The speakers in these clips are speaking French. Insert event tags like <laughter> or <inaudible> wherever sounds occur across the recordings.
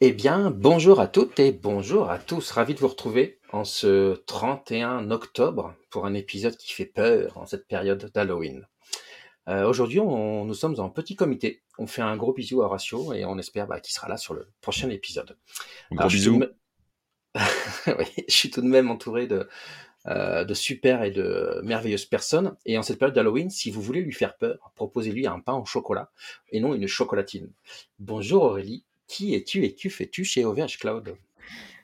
Eh bien, bonjour à toutes et bonjour à tous. Ravi de vous retrouver en ce 31 octobre pour un épisode qui fait peur en cette période d'Halloween. Euh, Aujourd'hui, nous sommes en petit comité. On fait un gros bisou à Horatio et on espère bah, qu'il sera là sur le prochain épisode. Gros Alors, je suis tout bisous. <laughs> de même- Oui, je suis tout de même entouré de, euh, de super et de merveilleuses personnes. Et en cette période d'Halloween, si vous voulez lui faire peur, proposez-lui un pain au chocolat et non une chocolatine. Bonjour Aurélie, qui es-tu et que fais-tu chez OVH Cloud?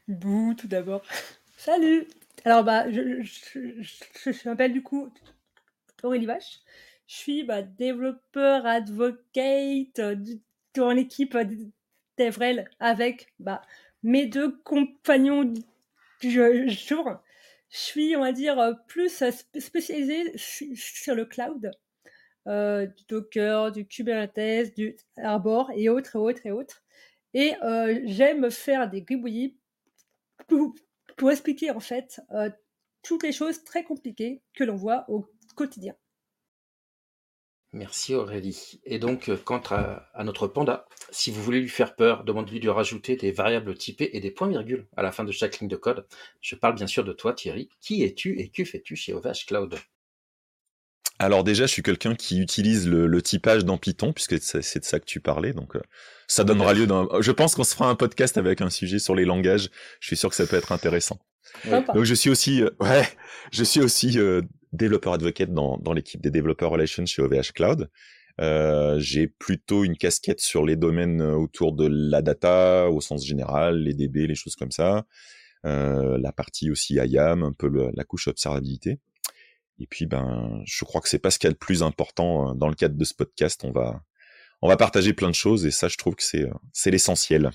Bouh, tout d'abord. Salut Alors, bah, je, m'appelle du coup Aurélie Vache. Je suis bah, développeur advocate euh, dans l'équipe euh, d'Evrel avec bah, mes deux compagnons du jour. Je suis, on va dire, euh, plus spé- spécialisée su- sur le cloud, du Docker, du Kubernetes, du Arbor et autres, et autres, et autres. Et euh, j'aime faire des gribouillis pour, expliquer en fait euh, toutes les choses très compliquées que l'on voit au quotidien. Merci Aurélie. Et donc, euh, quant à, à notre panda, si vous voulez lui faire peur, demandez-lui de rajouter des variables typées et des points-virgules à la fin de chaque ligne de code. Je parle bien sûr de toi Thierry. Qui es-tu et que fais-tu chez OVH Cloud? Alors déjà, je suis quelqu'un qui utilise le, le typage dans Python, puisque c'est c'est de ça que tu parlais. Donc, euh, ça donnera lieu d'un... Je pense qu'on se fera un podcast avec un sujet sur les langages. Je suis sûr que ça peut être intéressant. Donc, je suis aussi... euh, <laughs> ouais, je suis aussi euh, développeur advocate dans, dans l'équipe des développeurs relations chez OVH Cloud. Euh, j'ai plutôt une casquette sur les domaines euh, autour de la data au sens général, les DB, les choses comme ça. Euh, la partie aussi IAM, un peu le- la couche observabilité. Et puis, ben, je crois que c'est pas ce qu'il y a de plus important euh, dans le cadre de ce podcast. On va, on va partager plein de choses et ça, je trouve que c'est, euh, c'est l'essentiel.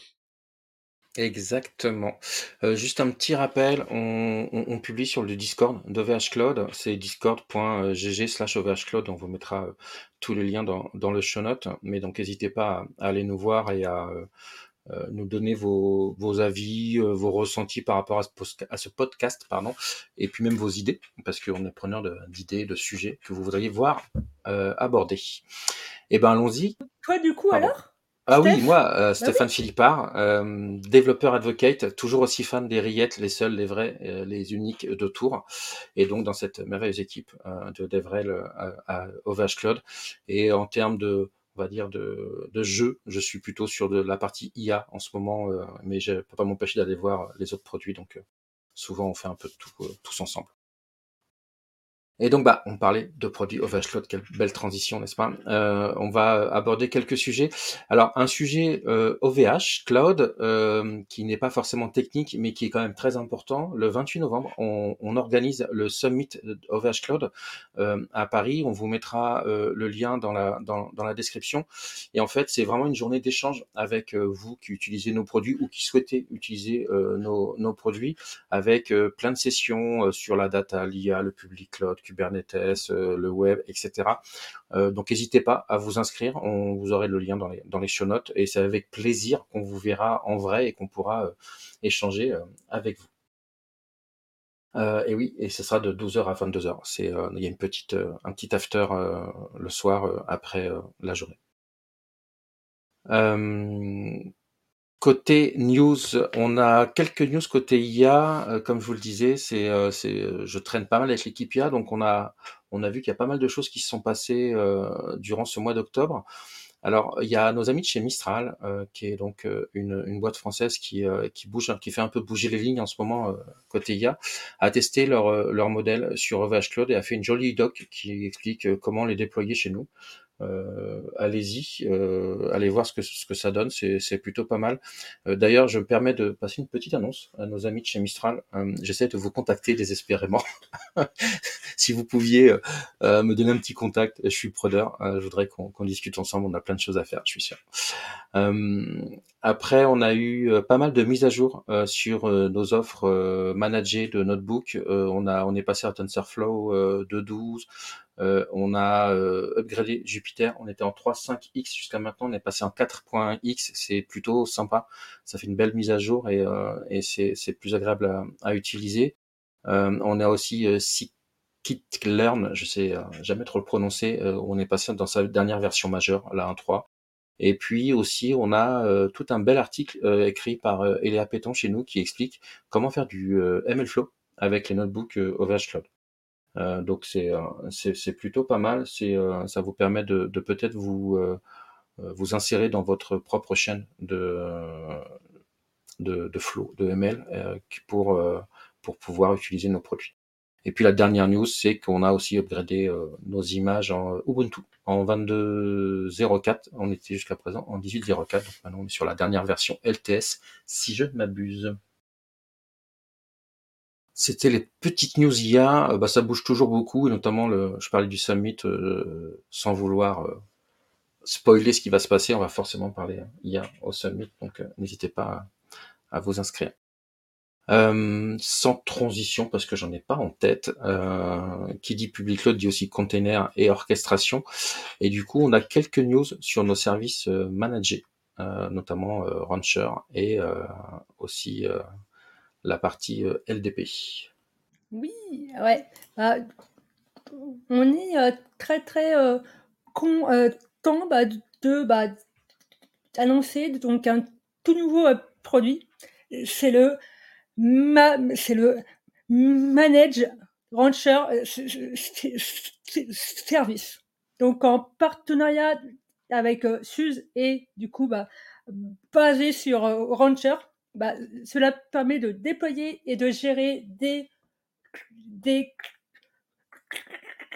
Exactement. Euh, juste un petit rappel, on, publie sur le Discord d'OVH Cloud, c'est discord.gg slash OVH Cloud, on vous mettra euh, tous les liens dans, dans le show note, mais donc n'hésitez pas à, aller nous voir et à nous donner vos, vos avis, euh, vos ressentis par rapport à ce, à ce podcast, pardon, et puis même vos idées, parce qu'on est preneur d'idées, de, sujets que vous voudriez voir euh, abordés. Eh ben allons-y. Toi, du coup, Pardon. alors? Ah oui, moi, euh, Stéphane Philippard, euh, développeur advocate, toujours aussi fan des rillettes, les seuls, les vrais, euh, les uniques de Tours, et donc dans cette merveilleuse équipe euh, de DevRel euh, à, à OVH Cloud. Et en termes de, on va dire de, jeu, je suis plutôt sur de la partie IA en ce moment, euh, mais je peux pas m'empêcher d'aller voir les autres produits, donc euh, souvent on fait un peu tout euh, tous ensemble. Et donc, bah, on parlait de produits OVH Cloud, quelle belle transition, n'est-ce pas? Euh, On va aborder quelques sujets. Alors, un sujet euh, OVH Cloud euh, qui n'est pas forcément technique, mais qui est quand même très important. Le 28 novembre, on, on organise le Summit OVH Cloud euh, à Paris. On vous mettra euh, le lien dans la, dans, dans la description. Et en fait, c'est vraiment une journée d'échange avec euh, vous qui utilisez nos produits ou qui souhaitez utiliser nos, nos produits, avec plein de sessions sur la data, l'IA, le public cloud, Kubernetes, euh, le web, etc. Euh, donc n'hésitez pas à vous inscrire, on vous aurez le lien dans les, dans les show notes et c'est avec plaisir qu'on vous verra en vrai et qu'on pourra euh, échanger avec vous. Et oui, et ce sera de 12h à 22h. C'est, il y a une petite, un petit after le soir après la journée. Côté news, on a quelques news côté IA, euh, comme je vous le disais, c'est, euh, euh, je traîne pas mal avec l'équipe IA, donc on a, on a vu qu'il y a pas mal de choses qui se sont passées durant ce mois d'octobre. Alors, il y a nos amis de chez Mistral, qui est donc une, une boîte française qui, qui bouge, qui fait un peu bouger les lignes en ce moment côté IA, a testé leur, leur modèle sur OVH Cloud et a fait une jolie doc qui explique comment les déployer chez nous. Euh, allez-y, euh, allez voir ce que, ce que ça donne, c'est plutôt pas mal. Euh, D'ailleurs, je me permets de passer une petite annonce à nos amis de chez Mistral. Euh, J'essaie de vous contacter désespérément. <laughs> si vous pouviez euh, me donner un petit contact, je suis preneur. Je voudrais qu'on discute ensemble. On a plein de choses à faire, je suis sûr. Après, on a eu euh, pas mal de mises à jour euh, sur euh, nos offres managées de notebook. On a, on est passé à TensorFlow 2.12. Euh, on a upgradé Jupiter. On était en 3.5x jusqu'à maintenant. On est passé en 4.x. C'est plutôt sympa. Ça fait une belle mise à jour et, et c'est plus agréable à, à utiliser. On a aussi euh, Scikit-learn, je sais jamais trop le prononcer. On est passé dans sa dernière version majeure, la 1.3. Et puis aussi, on a tout un bel article écrit par Eléa Péton chez nous qui explique comment faire du MLflow avec les notebooks OVH Cloud. donc c'est c'est plutôt pas mal. C'est ça vous permet de, de peut-être vous vous insérer dans votre propre chaîne de de, de flow, de ML pour pour pouvoir utiliser nos produits. Et puis la dernière news, c'est qu'on a aussi upgradé euh, nos images en Ubuntu en 22.04. On était jusqu'à présent en 18.04. Donc maintenant on est sur la dernière version LTS, si je ne m'abuse. C'était les petites news IA. Euh, bah, ça bouge toujours beaucoup, et notamment le, je parlais du summit euh, sans vouloir spoiler ce qui va se passer. On va forcément parler IA au summit, donc n'hésitez pas à vous inscrire. Euh, sans transition parce que j'en ai pas en tête. Euh, qui dit public cloud dit aussi container et orchestration. Et du coup, on a quelques news sur nos services euh, managés, euh, notamment Rancher et aussi la partie LDP. Oui, ouais. Bah, on est très très content bah, de bah, annoncer donc un tout nouveau produit. C'est le c'est le Manage Rancher euh, Service. Donc en partenariat avec euh, Suze et du coup bah, basé sur euh, Rancher, bah, cela permet de déployer et de gérer des, des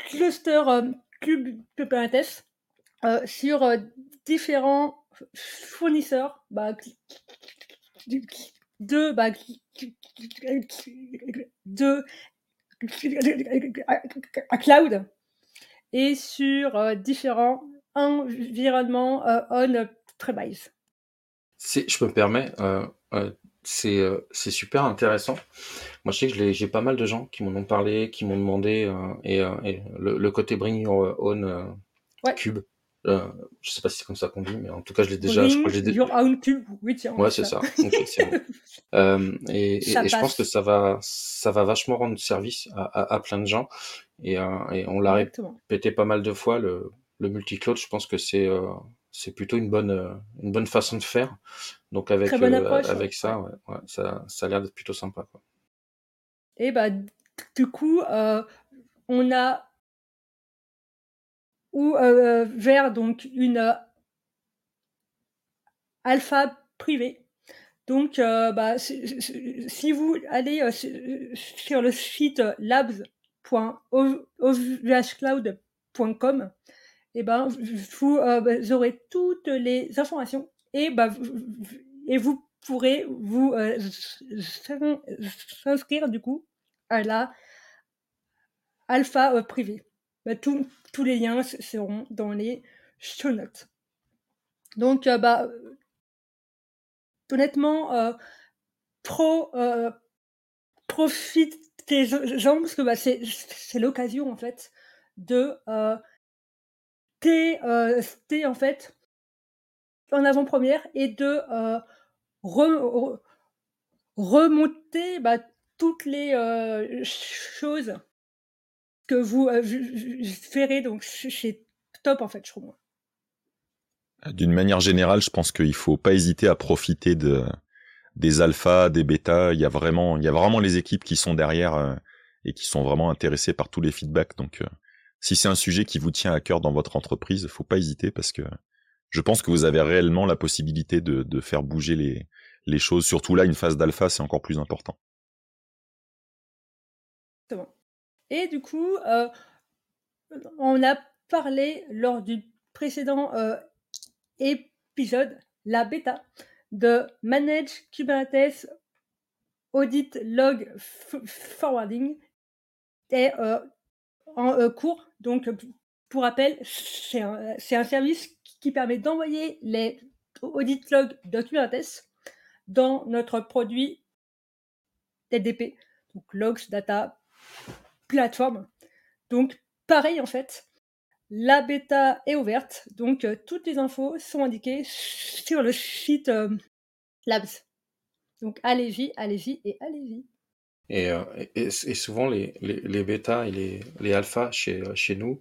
clusters Kubernetes sur différents fournisseurs bah, de, bah, de cloud et sur euh, différents environnements euh, on-premise. Je me permets, euh, c'est super intéressant. Moi, je sais que j'ai pas mal de gens qui m'en ont parlé, qui m'ont demandé, et, le, côté Bring Your Own Cube, euh, je sais pas si c'est comme ça qu'on dit, mais en tout cas, je l'ai déjà. je crois que oui, tiens. Ouais, c'est ça. <laughs> euh, et, et, je pense que ça va, ça va vachement rendre service à, à, à plein de gens. Et, euh, et on l'a répété pas mal de fois, le, le multi-cloud, je pense que c'est euh, c'est plutôt une bonne, une bonne façon de faire. Donc avec, euh, avec ça, ouais, ouais, ça, ça a l'air d'être plutôt sympa. Quoi. Et bah, du coup, on a ou euh, vers donc une euh, alpha privée. Donc, euh, bah, si, vous allez sur le site labs.ovhcloud.com, eh ben, vous, aurez toutes les informations et, bah, et vous pourrez vous s'inscrire du coup à la alpha privée. Bah, tous les liens seront dans les show notes. Donc, euh, bah, honnêtement, euh, pro, euh, profitez-en parce que bah, c'est l'occasion en fait de euh, t'es en fait en avant-première et de remonter bah, toutes les choses que vous euh, ferez. Donc, c'est top, en fait, je trouve. D'une manière générale, je pense qu'il faut pas hésiter à profiter de des alphas, des bêtas. Il y a vraiment, il y a vraiment les équipes qui sont derrière euh, et qui sont vraiment intéressées par tous les feedbacks. Donc, euh, si c'est un sujet qui vous tient à cœur dans votre entreprise, faut pas hésiter parce que je pense que vous avez réellement la possibilité de, de faire bouger les, les choses. Surtout là, une phase d'alpha, c'est encore plus important. Et du coup, euh, on a parlé lors du précédent euh, épisode, la bêta, de Manage Kubernetes Audit Log Forwarding est euh, en cours. Donc, pour rappel, c'est un, service qui permet d'envoyer les audit logs de Kubernetes dans notre produit TDP, donc logs, data, plateforme. Donc, pareil en fait, la bêta est ouverte, donc euh, toutes les infos sont indiquées sur le site euh, Labs. Donc, allez-y, allez-y et allez-y. Et, euh, et, souvent, les, les, les bêtas et les, les alphas chez, chez nous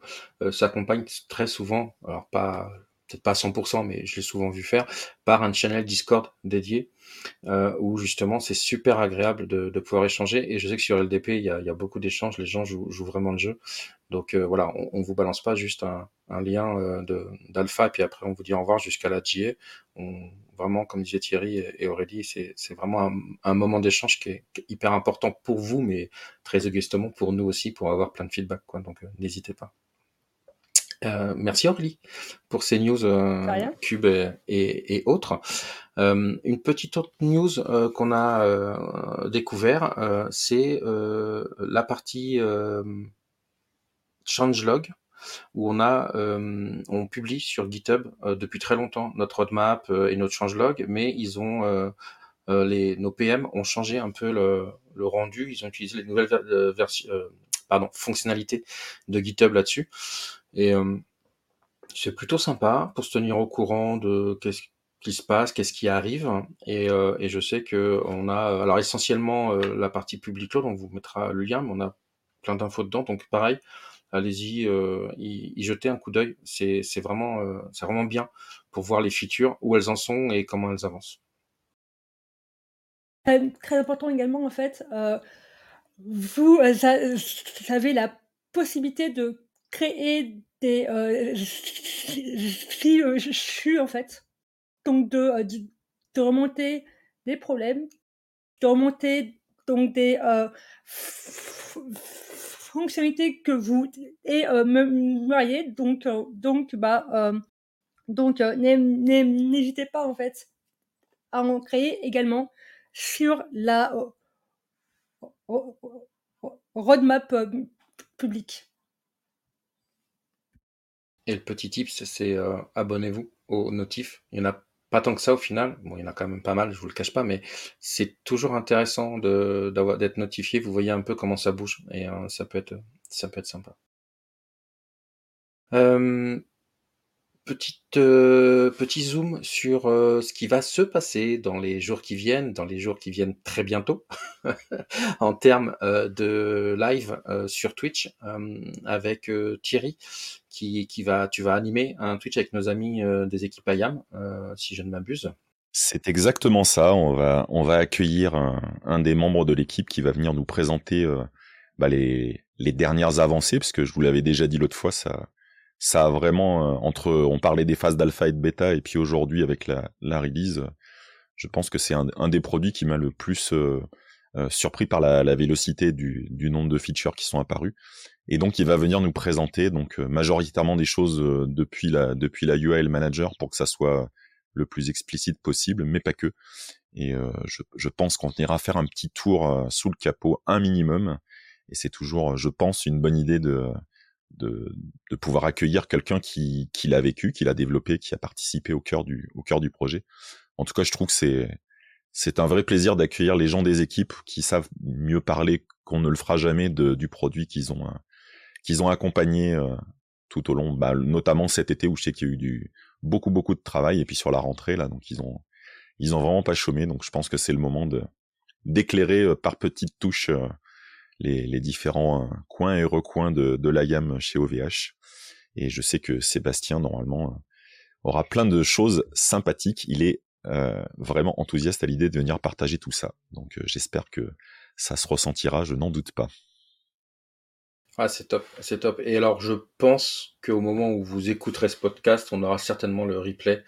s'accompagnent très souvent, alors pas peut-être pas à 100%, mais je l'ai souvent vu faire, par un channel Discord dédié, euh, où justement c'est super agréable de, de, pouvoir échanger. Et je sais que sur LDP, il y a, il y a beaucoup d'échanges, les gens jouent, jouent, vraiment le jeu. Donc euh, voilà, on, on vous balance pas juste un, un lien euh, d'alpha, et puis après on vous dit au revoir jusqu'à la GA. On, vraiment, comme disait Thierry et Aurélie, c'est vraiment un, un moment d'échange qui, est hyper important pour vous, mais très égoïstement pour nous aussi, pour avoir plein de feedback. Quoi. Donc euh, n'hésitez pas. Euh, merci Aurélie pour ces news euh, Cube et, et, et autres. Euh, une petite autre news euh, qu'on a euh, découvert, c'est la partie changelog où on a, on publie sur GitHub depuis très longtemps notre roadmap et notre changelog, mais ils ont les, nos PM ont changé un peu le, le rendu, ils ont utilisé les nouvelles versions, pardon, fonctionnalités de GitHub là-dessus. Et euh, c'est plutôt sympa pour se tenir au courant de qu'est-ce qui se passe, qu'est-ce qui arrive. Et, euh, et, je sais que on a, alors essentiellement euh, la partie publique cloud, on vous mettra le lien, mais on a plein d'infos dedans. Donc pareil, allez-y, euh, y, y, un coup d'œil. C'est, vraiment, c'est vraiment bien pour voir les features, où elles en sont et comment elles avancent. Très important également en fait. vous avez la possibilité de créer des euh, suis en fait. Donc de, de, de, remonter des problèmes, de remonter donc des euh, fonctionnalités que vous et euh, me donc donc bah donc n'hésitez pas en fait à en créer également sur la roadmap publique. Et le petit tip, c'est euh, abonnez-vous aux notifs. Il y en a pas tant que ça au final. Bon, il y en a quand même pas mal, je vous le cache pas, mais c'est toujours intéressant d'être notifié. Vous voyez un peu comment ça bouge et euh, ça peut être ça sympa. Euh, petit zoom sur ce qui va se passer dans les jours qui viennent, dans les jours qui viennent très bientôt, <laughs> en termes de live sur Twitch avec Thierry, qui, va, tu vas animer un Twitch avec nos amis des équipes IAM, si je ne m'abuse. C'est exactement ça. On va, on va accueillir un, des membres de l'équipe qui va venir nous présenter bah, les, les dernières avancées, parce que je vous l'avais déjà dit l'autre fois, ça ça a vraiment, euh, entre, on parlait des phases d'alpha et de bêta, et puis aujourd'hui avec la, la release, je pense que c'est un, un, des produits qui m'a le plus euh, euh, surpris par la, la vélocité du, du, nombre de features qui sont apparus. Et donc il va venir nous présenter donc euh, majoritairement des choses euh, depuis la depuis la UI manager pour que ça soit le plus explicite possible, mais pas que. Et je, je, pense qu'on ira faire un petit tour sous le capot, un minimum. Et c'est toujours, je pense, une bonne idée de de, de pouvoir accueillir quelqu'un qui, qui l'a vécu, qui l'a développé, qui a participé au cœur du, au cœur du projet. En tout cas, je trouve que c'est, c'est un vrai plaisir d'accueillir les gens des équipes qui savent mieux parler qu'on ne le fera jamais de, du produit qu'ils ont, euh, qu'ils ont accompagné euh, tout au long, bah, notamment cet été où je sais qu'il y a eu du, beaucoup, beaucoup de travail et puis sur la rentrée, là, donc ils ont, ils ont vraiment pas chômé. Donc je pense que c'est le moment de, d'éclairer euh, par petites touches les, les différents euh, coins et recoins de, de la gamme chez OVH. Et je sais que Sébastien, normalement, euh, aura plein de choses sympathiques. Il est euh, vraiment enthousiaste à l'idée de venir partager tout ça. Donc euh, j'espère que ça se ressentira, je n'en doute pas. Ah, c'est top, c'est top. Et alors, je pense qu'au moment où vous écouterez ce podcast, on aura certainement le replay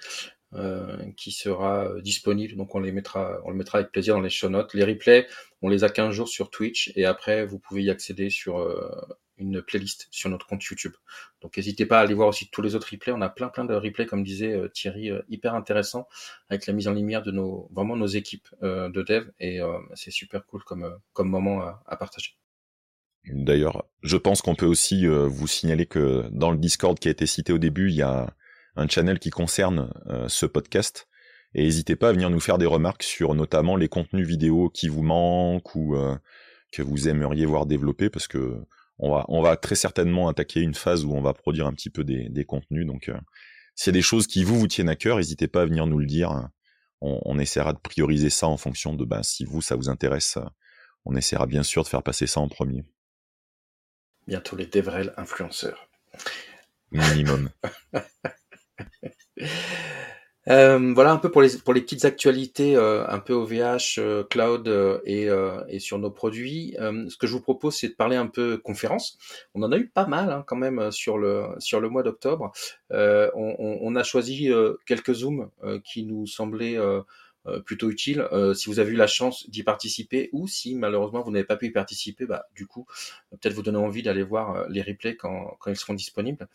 euh, qui sera euh, disponible. Donc on les mettra, on le mettra avec plaisir dans les show notes. Les replays, on les a 15 jours sur Twitch et après vous pouvez y accéder sur euh, une playlist sur notre compte YouTube. Donc n'hésitez pas à aller voir aussi tous les autres replays. On a plein plein de replays comme disait Thierry, hyper intéressant avec la mise en lumière de nos vraiment nos équipes de dev et c'est super cool comme comme moment à, à partager. D'ailleurs, je pense qu'on peut aussi vous signaler que dans le Discord qui a été cité au début, il y a un channel qui concerne euh, ce podcast. Et n'hésitez pas à venir nous faire des remarques sur notamment les contenus vidéo qui vous manquent ou euh, que vous aimeriez voir développer, parce que on va, très certainement attaquer une phase où on va produire un petit peu des, des contenus. Donc, euh, s'il y a des choses qui vous vous tiennent à cœur, n'hésitez pas à venir nous le dire. On, on, essaiera de prioriser ça en fonction de ben, si vous ça vous intéresse. On essaiera bien sûr de faire passer ça en premier. Bientôt les Devrel influenceurs. Minimum. <laughs> Euh, voilà un peu pour les pour les petites actualités euh, un peu OVH, euh, cloud et, et sur nos produits. ce que je vous propose, c'est de parler un peu conférence. On en a eu pas mal hein, quand même sur le sur le mois d'octobre. On, on, on, a choisi quelques zooms qui nous semblaient plutôt utile. Euh, si vous avez eu la chance d'y participer ou si malheureusement vous n'avez pas pu y participer, bah, du coup, peut-être vous donner envie d'aller voir euh, les replays quand, ils seront disponibles.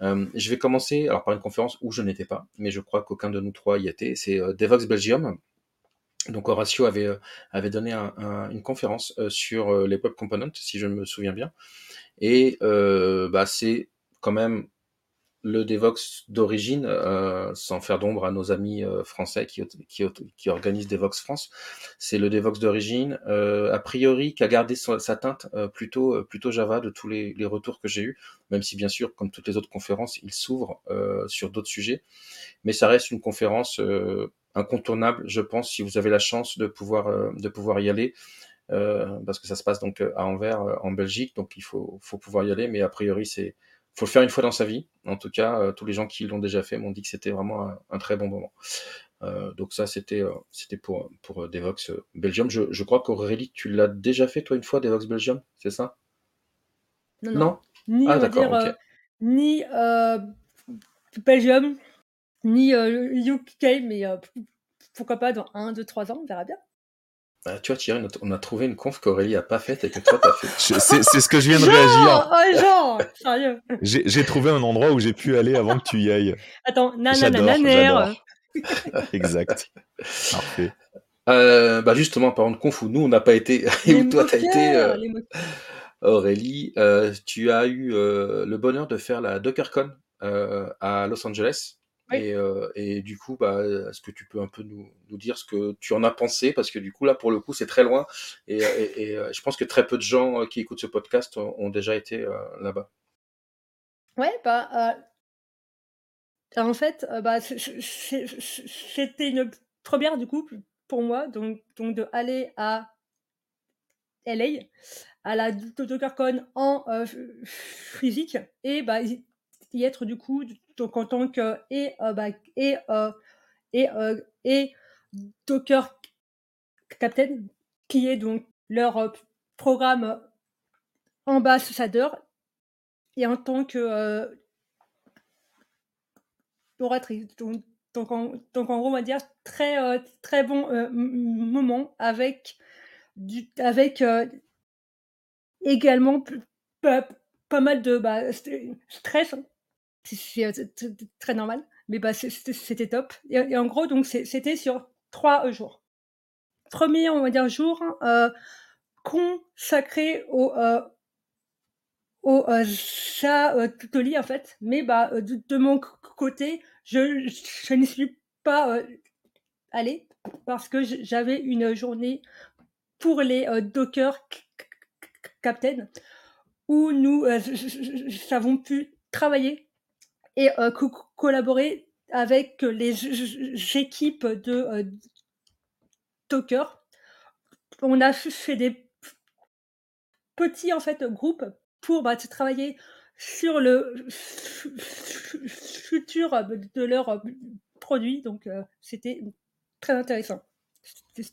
je vais commencer alors par une conférence où je n'étais pas, mais je crois qu'aucun de nous trois y était. C'est Devox Belgium. Donc Horatio avait, avait donné une conférence sur les web components, si je me souviens bien. Et bah, c'est quand même le Devox d'origine, euh, sans faire d'ombre à nos amis euh, français qui, qui, qui, organisent Devox France, c'est le Devox d'origine, euh, a priori qui a gardé sa, teinte plutôt Java de tous les, retours que j'ai eus, même si bien sûr, comme toutes les autres conférences, il s'ouvre sur d'autres sujets, mais ça reste une conférence incontournable, je pense, si vous avez la chance de pouvoir de pouvoir y aller. parce que ça se passe donc à Anvers, en Belgique, donc il faut, faut pouvoir y aller, mais a priori c'est faut le faire une fois dans sa vie. En tout cas, euh, tous les gens qui l'ont déjà fait m'ont dit que c'était vraiment un, très bon moment. Euh, donc ça, c'était euh, c'était pour pour Devox Belgium. Je, je crois qu'Aurélie, tu l'as déjà fait toi une fois Devox Belgium, c'est ça? Non, non, Ni ah, dire, ni Belgium, ni UK, mais pourquoi pas dans 1, 2, 3 ans, on verra bien. Ah, tu vois, Thierry, on a trouvé une conf qu'Aurélie a pas faite et que toi t'as fait. <laughs> C'est ce que je viens de réagir. Oh, genre, <laughs> sérieux. J'ai trouvé un endroit où j'ai pu aller avant que tu y ailles. Attends, nanana, <laughs> Exact. Parfait. Euh, bah justement, par contre, conf où nous on n'a pas été, et où toi t'as été. Euh, Aurélie, euh, tu as eu euh, le bonheur de faire la DockerCon euh, à Los Angeles. Et, euh, et, du coup, bah, est-ce que tu peux un peu nous, nous, dire ce que tu en as pensé? Parce que du coup, là, pour le coup, c'est très loin. Et, et, euh, je pense que très peu de gens euh, qui écoutent ce podcast ont, déjà été là-bas. Ouais, bah. en fait, bah, c'était une première, du coup, pour moi, donc, donc de aller à LA, à la DockerCon en physique, et bah, y être du coup donc en tant que et euh, bah, et euh, et euh, et Docker Captain qui est donc leur programme ambassadeur et en tant que oratrice. Donc, donc, en, gros on va dire très très bon moment avec du avec également pas, mal de bah, stress hein c'est très normal, mais bah, c'était top. Et, en gros, donc c'était sur trois jours. Premier, on va dire, jour euh, consacré au, euh, au euh, en fait. Mais bah, de, mon côté, je, je n'y suis pas euh, allé parce que j'avais une journée pour les Docker Captain où nous avons pu travailler et euh, collaborer avec les équipes de euh, Docker. On a fait des petits en fait groupes pour bah, travailler sur le futur de leurs produits. Donc euh, c'était très intéressant.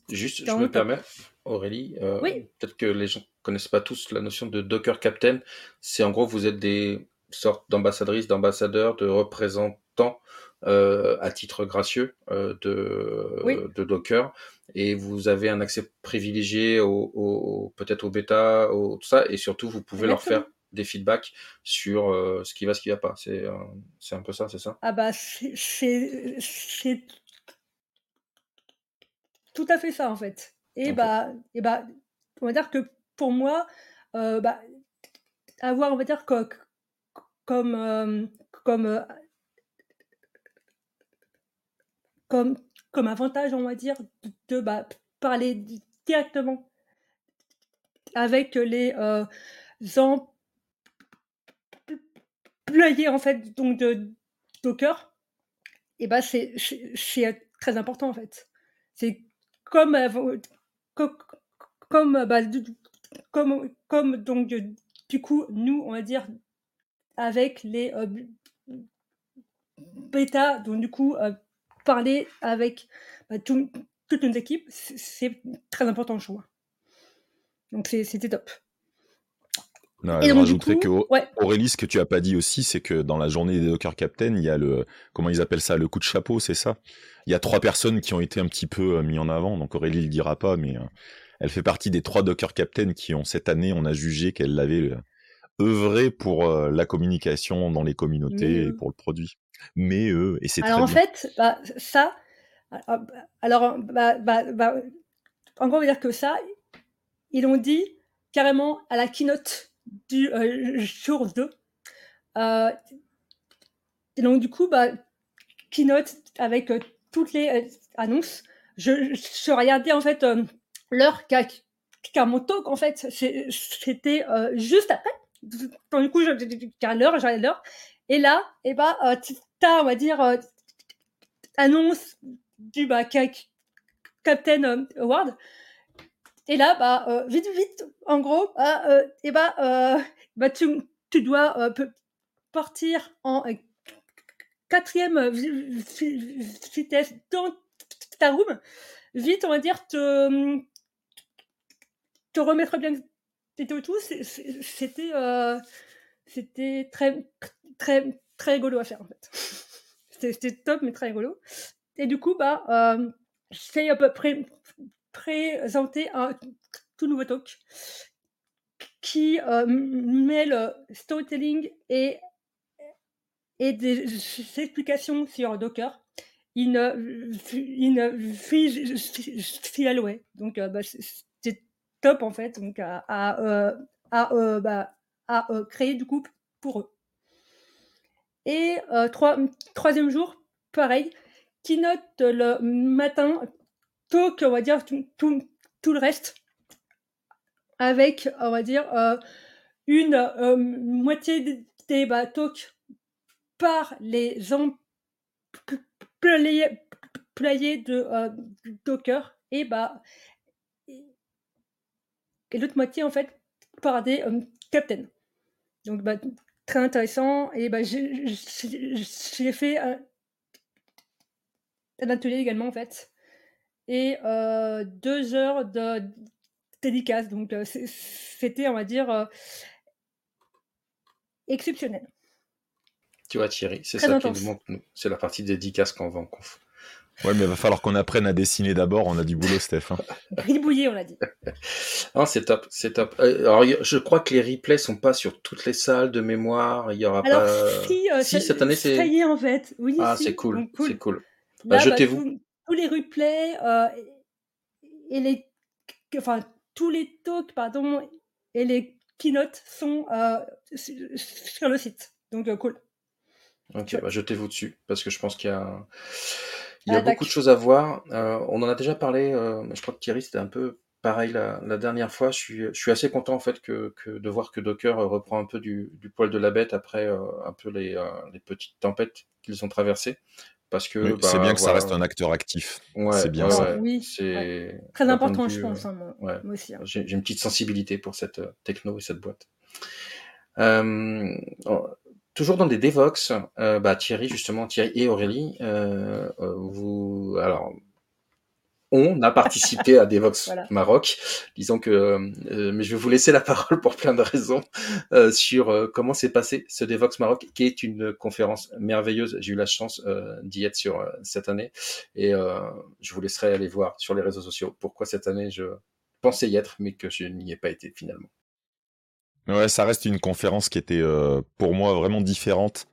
Juste, je me permets, Aurélie, peut-être que les gens connaissent pas tous la notion de Docker Captain. C'est en gros, vous êtes des sorte d'ambassadrice, d'ambassadeur, de représentant euh, à titre gracieux euh, de, de Docker. Et vous avez un accès privilégié au, au peut-être au bêta, au, tout ça, et surtout vous pouvez leur faire des feedbacks sur euh, ce qui va, ce qui va pas. C'est c'est un peu ça, c'est ça? Ah bah c'est tout à fait ça en fait. Et bah et bah on va dire que pour moi bah, avoir on va dire que comme, euh, comme, euh, comme, comme avantage, on va dire, de, bah, parler directement avec les euh, employés en fait donc de Docker et bah c'est très important en fait. C'est comme comme comme, bah, comme comme donc du coup nous on va dire avec les bêta, donc du coup, parler avec bah, toutes nos équipes, c'est très important, je trouve. Donc c'était top. et je rajouterais que Aurélie, ce que tu as pas dit aussi, c'est que dans la journée des Docker Captain, il y a le comment ils appellent ça, le coup de chapeau, c'est ça? Il y a trois personnes qui ont été un petit peu euh, mis en avant. Donc Aurélie le dira pas, mais euh, elle fait partie des trois Docker Captain qui ont cette année, on a jugé qu'elle l'avait euh, œuvré pour la communication dans les communautés et pour le produit. Mais et c'est alors en fait, bah, ça, alors bah, bah, bah, en gros, on va dire que ça, ils l'ont dit carrément à la keynote du euh, jour 2. Euh, et donc, du coup, bah, keynote avec euh, toutes les annonces. Je, je, regardais en fait l'heure qu'a qu mon talk, en fait. C'était juste après. Du coup, j'ai l'heure, j'ai l'heure. Et là, et eh bah, t'as, on va dire, annonce du bah, Captain Award. Et là, bah, euh, vite, vite, en gros, euh, et bah, euh, bah tu, tu dois partir en quatrième vitesse dans ta room. Vite, on va dire, te, te remettre bien et tout. C'était c'était très, très, très rigolo à faire, en fait. C'était top, mais très rigolo. Et du coup, bah, euh, c'est à peu près présenter un tout nouveau talk qui euh, mêle storytelling et, et des explications sur Docker in, in visual way. Donc, euh, bah, top en fait donc, à, à, euh, euh, bah, créer du coup pour eux. Et trois, troisième jour, pareil, keynote le matin, talk, on va dire, tout, le reste, avec, on va dire, euh, une euh, moitié des bah, talks par les employés de euh, Docker et bah et l'autre moitié en fait par des captains. Donc bah, très intéressant et bah, j'ai fait un, un atelier également en fait et euh, deux heures de dédicace. Donc euh, c'était, on va dire, euh, exceptionnel. Tu vois Thierry, c'est ça qui nous manque, nous. C'est la partie dédicace qu'on va en conf. Ouais, mais il va falloir qu'on apprenne à dessiner d'abord. On a du boulot, Steph. Hein. <laughs> On l'a dit. <laughs> non, c'est top, c'est top. Alors, je crois que les replays sont pas sur toutes les salles de mémoire. Il y aura Alors, pas. Si, si cette année, c'est. Ça y est, en fait. Oui. Ah, c'est cool. C'est cool. Bah, bah, jetez-vous tous les replays euh, et les, enfin tous les talks pardon et les keynotes sont euh, sur le site. Donc euh, cool. Ok, bah, jetez-vous dessus parce que je pense qu'il y a, il y a ah, beaucoup de choses à voir. on en a déjà parlé. je crois que Thierry c'était un peu pareil la, dernière fois. Je suis, je suis assez content en fait que, que, de voir que Docker reprend un peu du, du poil de la bête après un peu les, les petites tempêtes qu'ils ont traversées parce que c'est bien bah, que ça reste un acteur actif. c'est bien ça. Oui, c'est très important, je pense. Hein, moi, aussi. Hein. J'ai une petite sensibilité pour cette euh, techno et cette boîte. Euh, toujours dans des Devox, euh, bah, Thierry justement, Thierry et Aurélie, vous, alors on a participé à <laughs> Devox Maroc. Disons que, euh, mais je vais vous laisser la <laughs> parole pour plein de raisons euh, sur euh, comment s'est passé ce Devox Maroc, qui est une conférence merveilleuse. J'ai eu la chance d'y être sur cette année, et je vous laisserai aller voir sur les réseaux sociaux pourquoi cette année je pensais y être, mais que je n'y ai pas été finalement. Ouais, ça reste une conférence qui était pour moi vraiment différente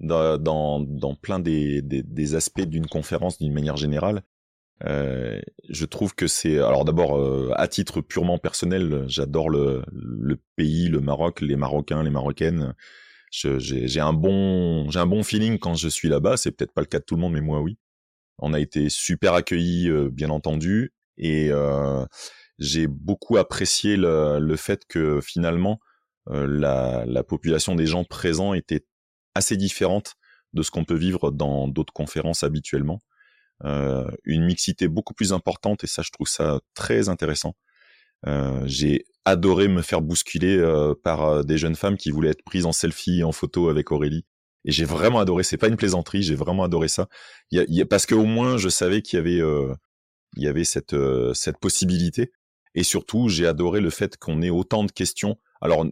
dans, dans, dans plein des, des, des aspects d'une conférence d'une manière générale. Euh, je trouve que c'est alors d'abord euh, à titre purement personnel, j'adore le, le, pays, le Maroc, les Marocains, les Marocaines. J'ai un bon j'ai un bon feeling quand je suis là-bas. C'est peut-être pas le cas de tout le monde, mais moi oui. On a été super accueillis, euh, bien entendu, et euh, j'ai beaucoup apprécié le, le, fait que finalement la, la population des gens présents était assez différente de ce qu'on peut vivre dans d'autres conférences habituellement. Euh, une mixité beaucoup plus importante et ça je trouve ça très intéressant. Euh, j'ai adoré me faire bousculer euh, par des jeunes femmes qui voulaient être prises en selfie, en photo avec Aurélie Et j'ai vraiment adoré. C'est pas une plaisanterie. J'ai vraiment adoré ça. Il y a, parce qu'au moins, je savais qu'il y avait, euh, il y avait cette, euh, cette possibilité. Et surtout, j'ai adoré le fait qu'on ait autant de questions. Alors,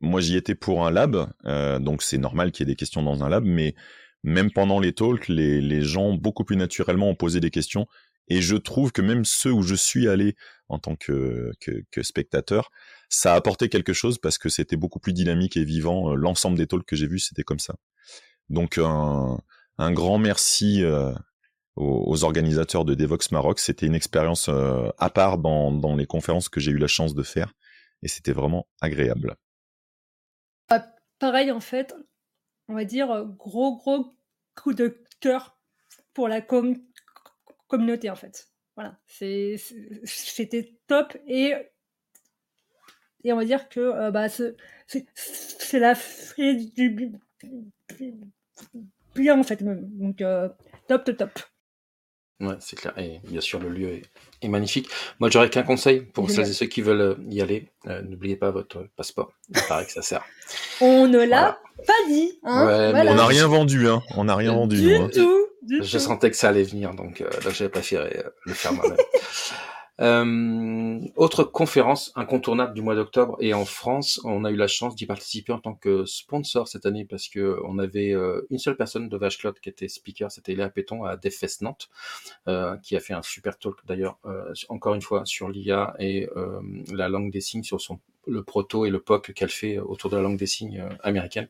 moi, j'y étais pour un lab, euh, donc c'est normal qu'il y ait des questions dans un lab, mais même pendant les talks, les, les gens beaucoup plus naturellement ont posé des questions. Et je trouve que même ceux où je suis allé en tant que, que, que spectateur, ça a apporté quelque chose parce que c'était beaucoup plus dynamique et vivant. L'ensemble des talks que j'ai vus, c'était comme ça. Donc un, un grand merci euh, aux, organisateurs de Devox Maroc. C'était une expérience euh, à part dans, les conférences que j'ai eu la chance de faire et c'était vraiment agréable. Bah, pareil en fait, on va dire euh, gros gros coup de cœur pour la communauté en fait. Voilà, c'était top et et on va dire que bah, c'est la frise du bien en fait Donc top, top, top. Ouais, c'est clair. Et bien sûr, le lieu est, magnifique. Moi, j'aurais qu'un conseil pour celles et ceux qui veulent y aller. N'oubliez pas votre passeport. Il paraît que ça sert. On ne l'a pas dit. Hein On n'a rien vendu. Hein. On n'a rien vendu. Du hein. tout. je sentais que ça allait venir, donc, euh, donc j'avais préféré le faire moi-même. <laughs> Euh, autre conférence incontournable du mois d'octobre et en France, on a eu la chance d'y participer en tant que sponsor cette année parce que on avait euh, une seule personne de Vache Cloud qui était speaker, c'était Léa Péton à DevFest Nantes, euh, qui a fait un super talk d'ailleurs, euh, encore une fois sur l'IA et euh, la langue des signes, sur son le proto et le POC qu'elle fait autour de la langue des signes américaine.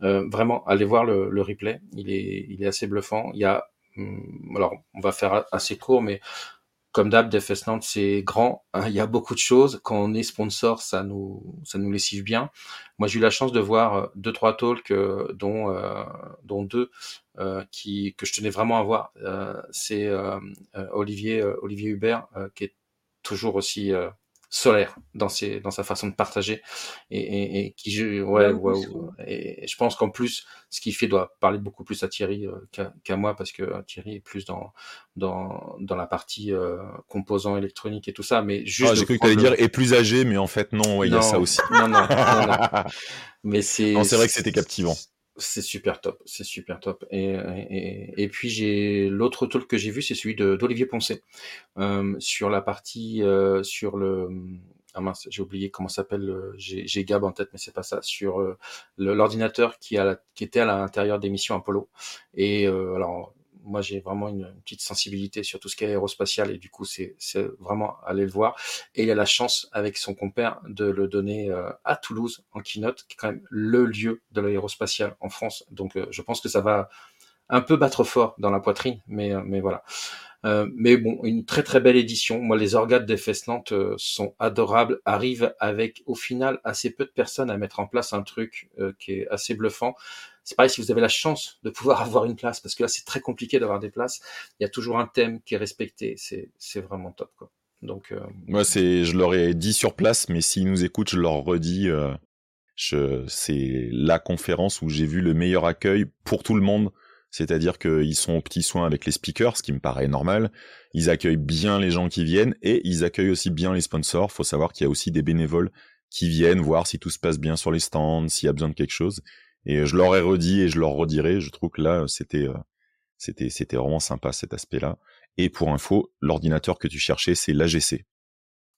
vraiment, allez voir le, le, replay, il est, il est assez bluffant. Il y a, hum, alors on va faire assez court, mais comme d'hab, Nantes, c'est grand. Hein, il y a beaucoup de choses. Quand on est sponsor, ça nous, ça nous lessive bien. Moi, j'ai eu la chance de voir euh, deux, trois talks, euh, dont, euh, dont deux qui, que je tenais vraiment à voir. c'est Olivier, Olivier Hubert, qui est toujours aussi solaire dans ses dans sa façon de partager. Et, et, et qui ouais, ouais, et je pense qu'en plus ce qu'il fait doit parler beaucoup plus à Thierry euh, qu'à moi parce que euh, Thierry est plus dans dans dans la partie euh, composants électroniques et tout ça. Mais juste ah, j'ai cru que tu allais dire est plus âgé mais en fait non il y a ça aussi. Non non, non, non. <laughs> mais c'est c'est vrai que c'était captivant c'est super top, c'est super top. Et, puis j'ai l'autre talk que j'ai vu, c'est celui d'Olivier Poncet euh, sur la partie euh, sur le ah mince, j'ai oublié comment s'appelle. J'ai Gab en tête, mais c'est pas ça. Sur euh, l'ordinateur qui, qui était à l'intérieur des missions Apollo. Et euh, alors moi j'ai vraiment une, petite sensibilité sur tout ce qui est aérospatial et du coup c'est vraiment aller le voir. Et il a la chance avec son compère de le donner euh, à Toulouse en keynote qui est quand même le lieu de l'aérospatial en France. Donc euh, je pense que ça va un peu battre fort dans la poitrine mais euh, mais voilà. Mais bon, une très très belle édition. Moi, les organes des Nantes sont adorables, arrivent avec au final assez peu de personnes à mettre en place un truc qui est assez bluffant c'est pareil si vous avez la chance de pouvoir <laughs> avoir une place, parce que là c'est très compliqué d'avoir des places. Il y a toujours un thème qui est respecté. C'est c'est vraiment top quoi. Donc euh... moi c'est je leur ai dit sur place, mais s'ils nous écoutent, je leur redis. Euh, c'est la conférence où j'ai vu le meilleur accueil pour tout le monde. C'est-à-dire qu'ils sont aux petits soins avec les speakers, ce qui me paraît normal. Ils accueillent bien les gens qui viennent et ils accueillent aussi bien les sponsors. Faut savoir qu'il y a aussi des bénévoles qui viennent voir si tout se passe bien sur les stands, s'il y a besoin de quelque chose. Et je leur ai redit et je leur redirai. Je trouve que là, c'était, euh, c'était, c'était vraiment sympa cet aspect-là. Et pour info, l'ordinateur que tu cherchais, c'est l'AGC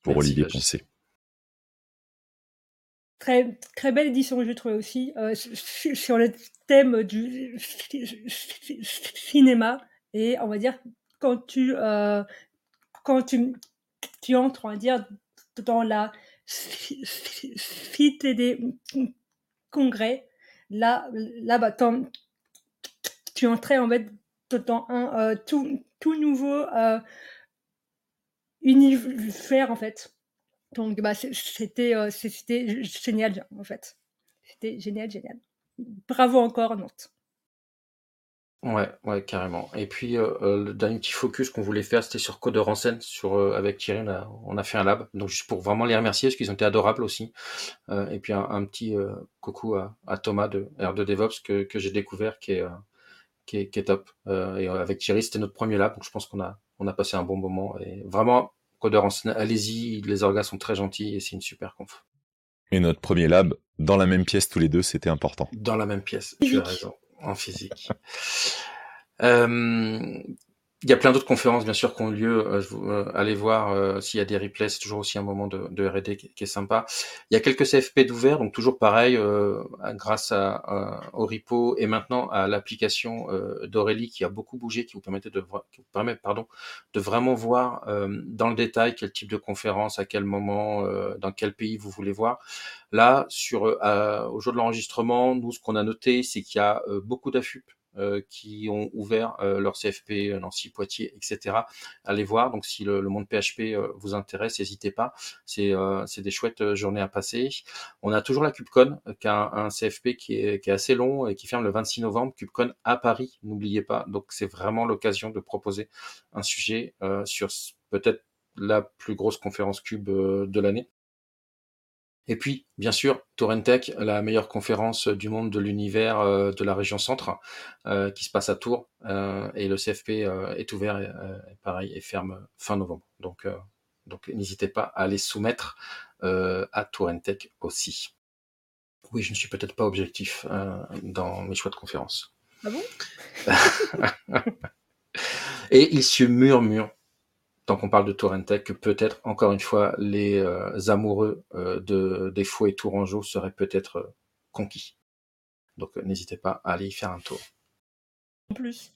pour Olivier Poncé. Très, très belle édition, je trouve aussi, euh, sur le thème du cinéma. Et on va dire, quand tu, euh, quand tu, tu entres, on va dire, dans la cité des congrès, là, bah, tu entrais en fait dans un euh, tout, tout nouveau euh, univers en fait. Donc bah, c'était euh, c'était génial en fait. C'était génial, génial. Bravo encore Nantes. Ouais, ouais, carrément. Et puis euh, euh, le dernier petit focus qu'on voulait faire, c'était sur Code Ransen, sur euh, avec Thierry, on a, fait un lab, donc juste pour vraiment les remercier parce qu'ils ont été adorables aussi. et puis un, petit coucou à, Thomas de R2 DevOps que, que j'ai découvert, qui est, qui est, qui est top. et avec Thierry, c'était notre premier lab, donc je pense qu'on a on a passé un bon moment. Et vraiment, Code Ransen, allez-y, les orgas sont très gentils et c'est une super conf. Et notre premier lab dans la même pièce tous les deux, c'était important. Dans la même pièce, tu as raison. En physique. Euh, il y a plein d'autres conférences, bien sûr, qui ont lieu. Euh, euh, allez voir euh, s'il y a des replays, c'est toujours aussi un moment de, de R&D qui, est sympa. Il y a quelques CFP d'ouvert, donc toujours pareil, grâce à, au repo et maintenant à l'application d'Aurélie qui a beaucoup bougé, qui vous permettait de qui vous permet, pardon, de vraiment voir dans le détail quel type de conférence, à quel moment, dans quel pays vous voulez voir. Là, sur au jour de l'enregistrement, nous, ce qu'on a noté, c'est qu'il y a beaucoup d'AFUP euh, qui ont ouvert euh, leur CFP euh, Nancy, Poitiers, etc. Allez voir. Donc si le, monde PHP vous intéresse, n'hésitez pas. C'est des chouettes journées à passer. On a toujours la KubeCon, qui a un, CFP qui est, qui est assez long et qui ferme le 26 novembre. KubeCon à Paris, n'oubliez pas. Donc c'est vraiment l'occasion de proposer un sujet sur peut-être la plus grosse conférence cube de l'année. Et puis, bien sûr, Torrentech, la meilleure conférence du monde de l'univers euh, de la région centre, euh, qui se passe à Tours, euh, et le CFP est ouvert, pareil, et ferme fin novembre. Donc, donc n'hésitez pas à aller soumettre à Torrentech aussi. Oui, je ne suis peut-être pas objectif dans mes choix de conférence. Ah bon? <laughs> Et il se murmure qu'on parle de Torrentech, que peut-être, encore une fois, les euh, amoureux euh, de, des faux et tourangeaux seraient peut-être euh, conquis. Donc n'hésitez pas à aller y faire un tour. En plus.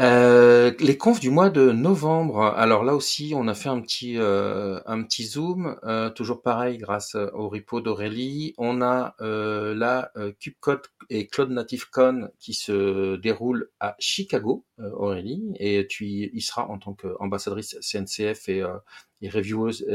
Euh, les confs du mois de novembre. Alors là aussi, on a fait un petit euh, un petit zoom, euh, toujours pareil grâce au repo d'Aurélie. On a là KubeCode et Cloud Native qui se déroule à Chicago, Aurélie, et tu y, seras en tant qu'ambassadrice CNCF et, et revieweuse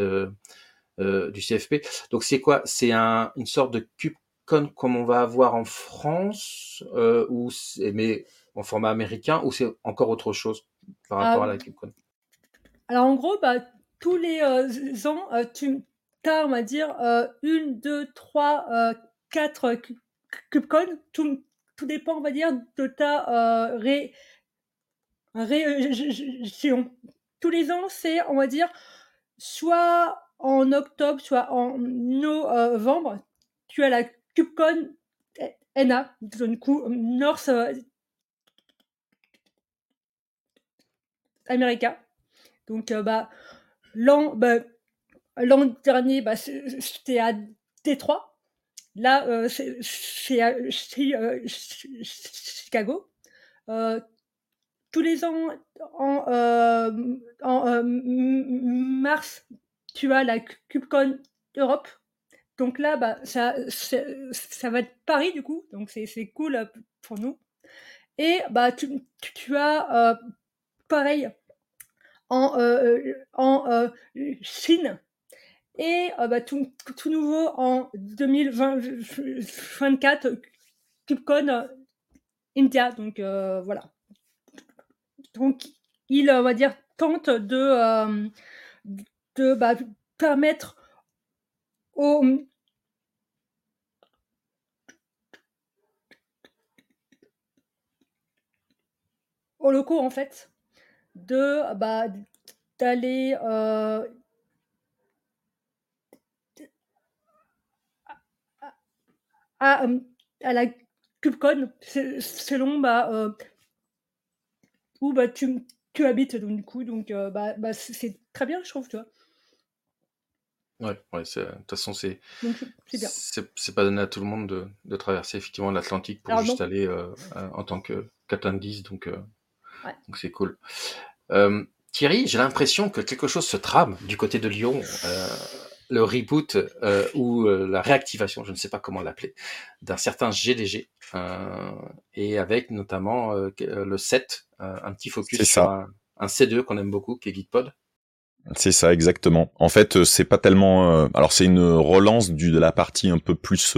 du CFP. Donc c'est quoi? C'est un, une sorte de KubeCon comme on va avoir en France, ou mais en format américain ou c'est encore autre chose par rapport à la KubeCon Alors en gros, bah, tous les euh, ans, euh, tu as, on va dire, euh, une, deux, trois, quatre KubeCon. Tout, tout, dépend, on va dire, de ta ré, région. Tous les ans, c'est, on va dire, soit en octobre, soit en novembre, tu as la KubeCon NA, du coup, North America. Donc, euh, bah, l'an bah, l'an dernier, bah, c'était à Détroit. Là, euh, c'est à euh, Chicago. tous les ans, en, mars, tu as la CubeCon Europe. Donc là, bah, ça, ça va être Paris du coup, donc c'est cool pour nous. Et bah, tu as pareil en, euh, en euh, Chine. Et euh, bah, tout, tout, nouveau en 2024, KubeCon India. Donc voilà. Donc il, on va dire, tente de, de bah, permettre aux, aux locaux en fait de bah, d'aller euh, à, à, la CubeCon selon bah, euh, où bah, tu, tu habites donc du coup donc euh, bah, bah c'est très bien je trouve tu vois. Ouais, ouais de toute façon, c'est c'est pas donné à tout le monde de, de traverser effectivement l'Atlantique pour juste aller euh, en tant que qu'attendise, donc euh, donc c'est cool. Euh, Thierry, j'ai l'impression que quelque chose se trame du côté de Lyon. Euh, le reboot euh, ou euh, la réactivation, je ne sais pas comment l'appeler, d'un certain GDG, euh, et avec notamment euh, le 7, un petit focus sur un, un, C2 qu'on aime beaucoup, qui est Gitpod. C'est ça, exactement. En fait, c'est pas tellement. alors, c'est une relance du, de la partie un peu plus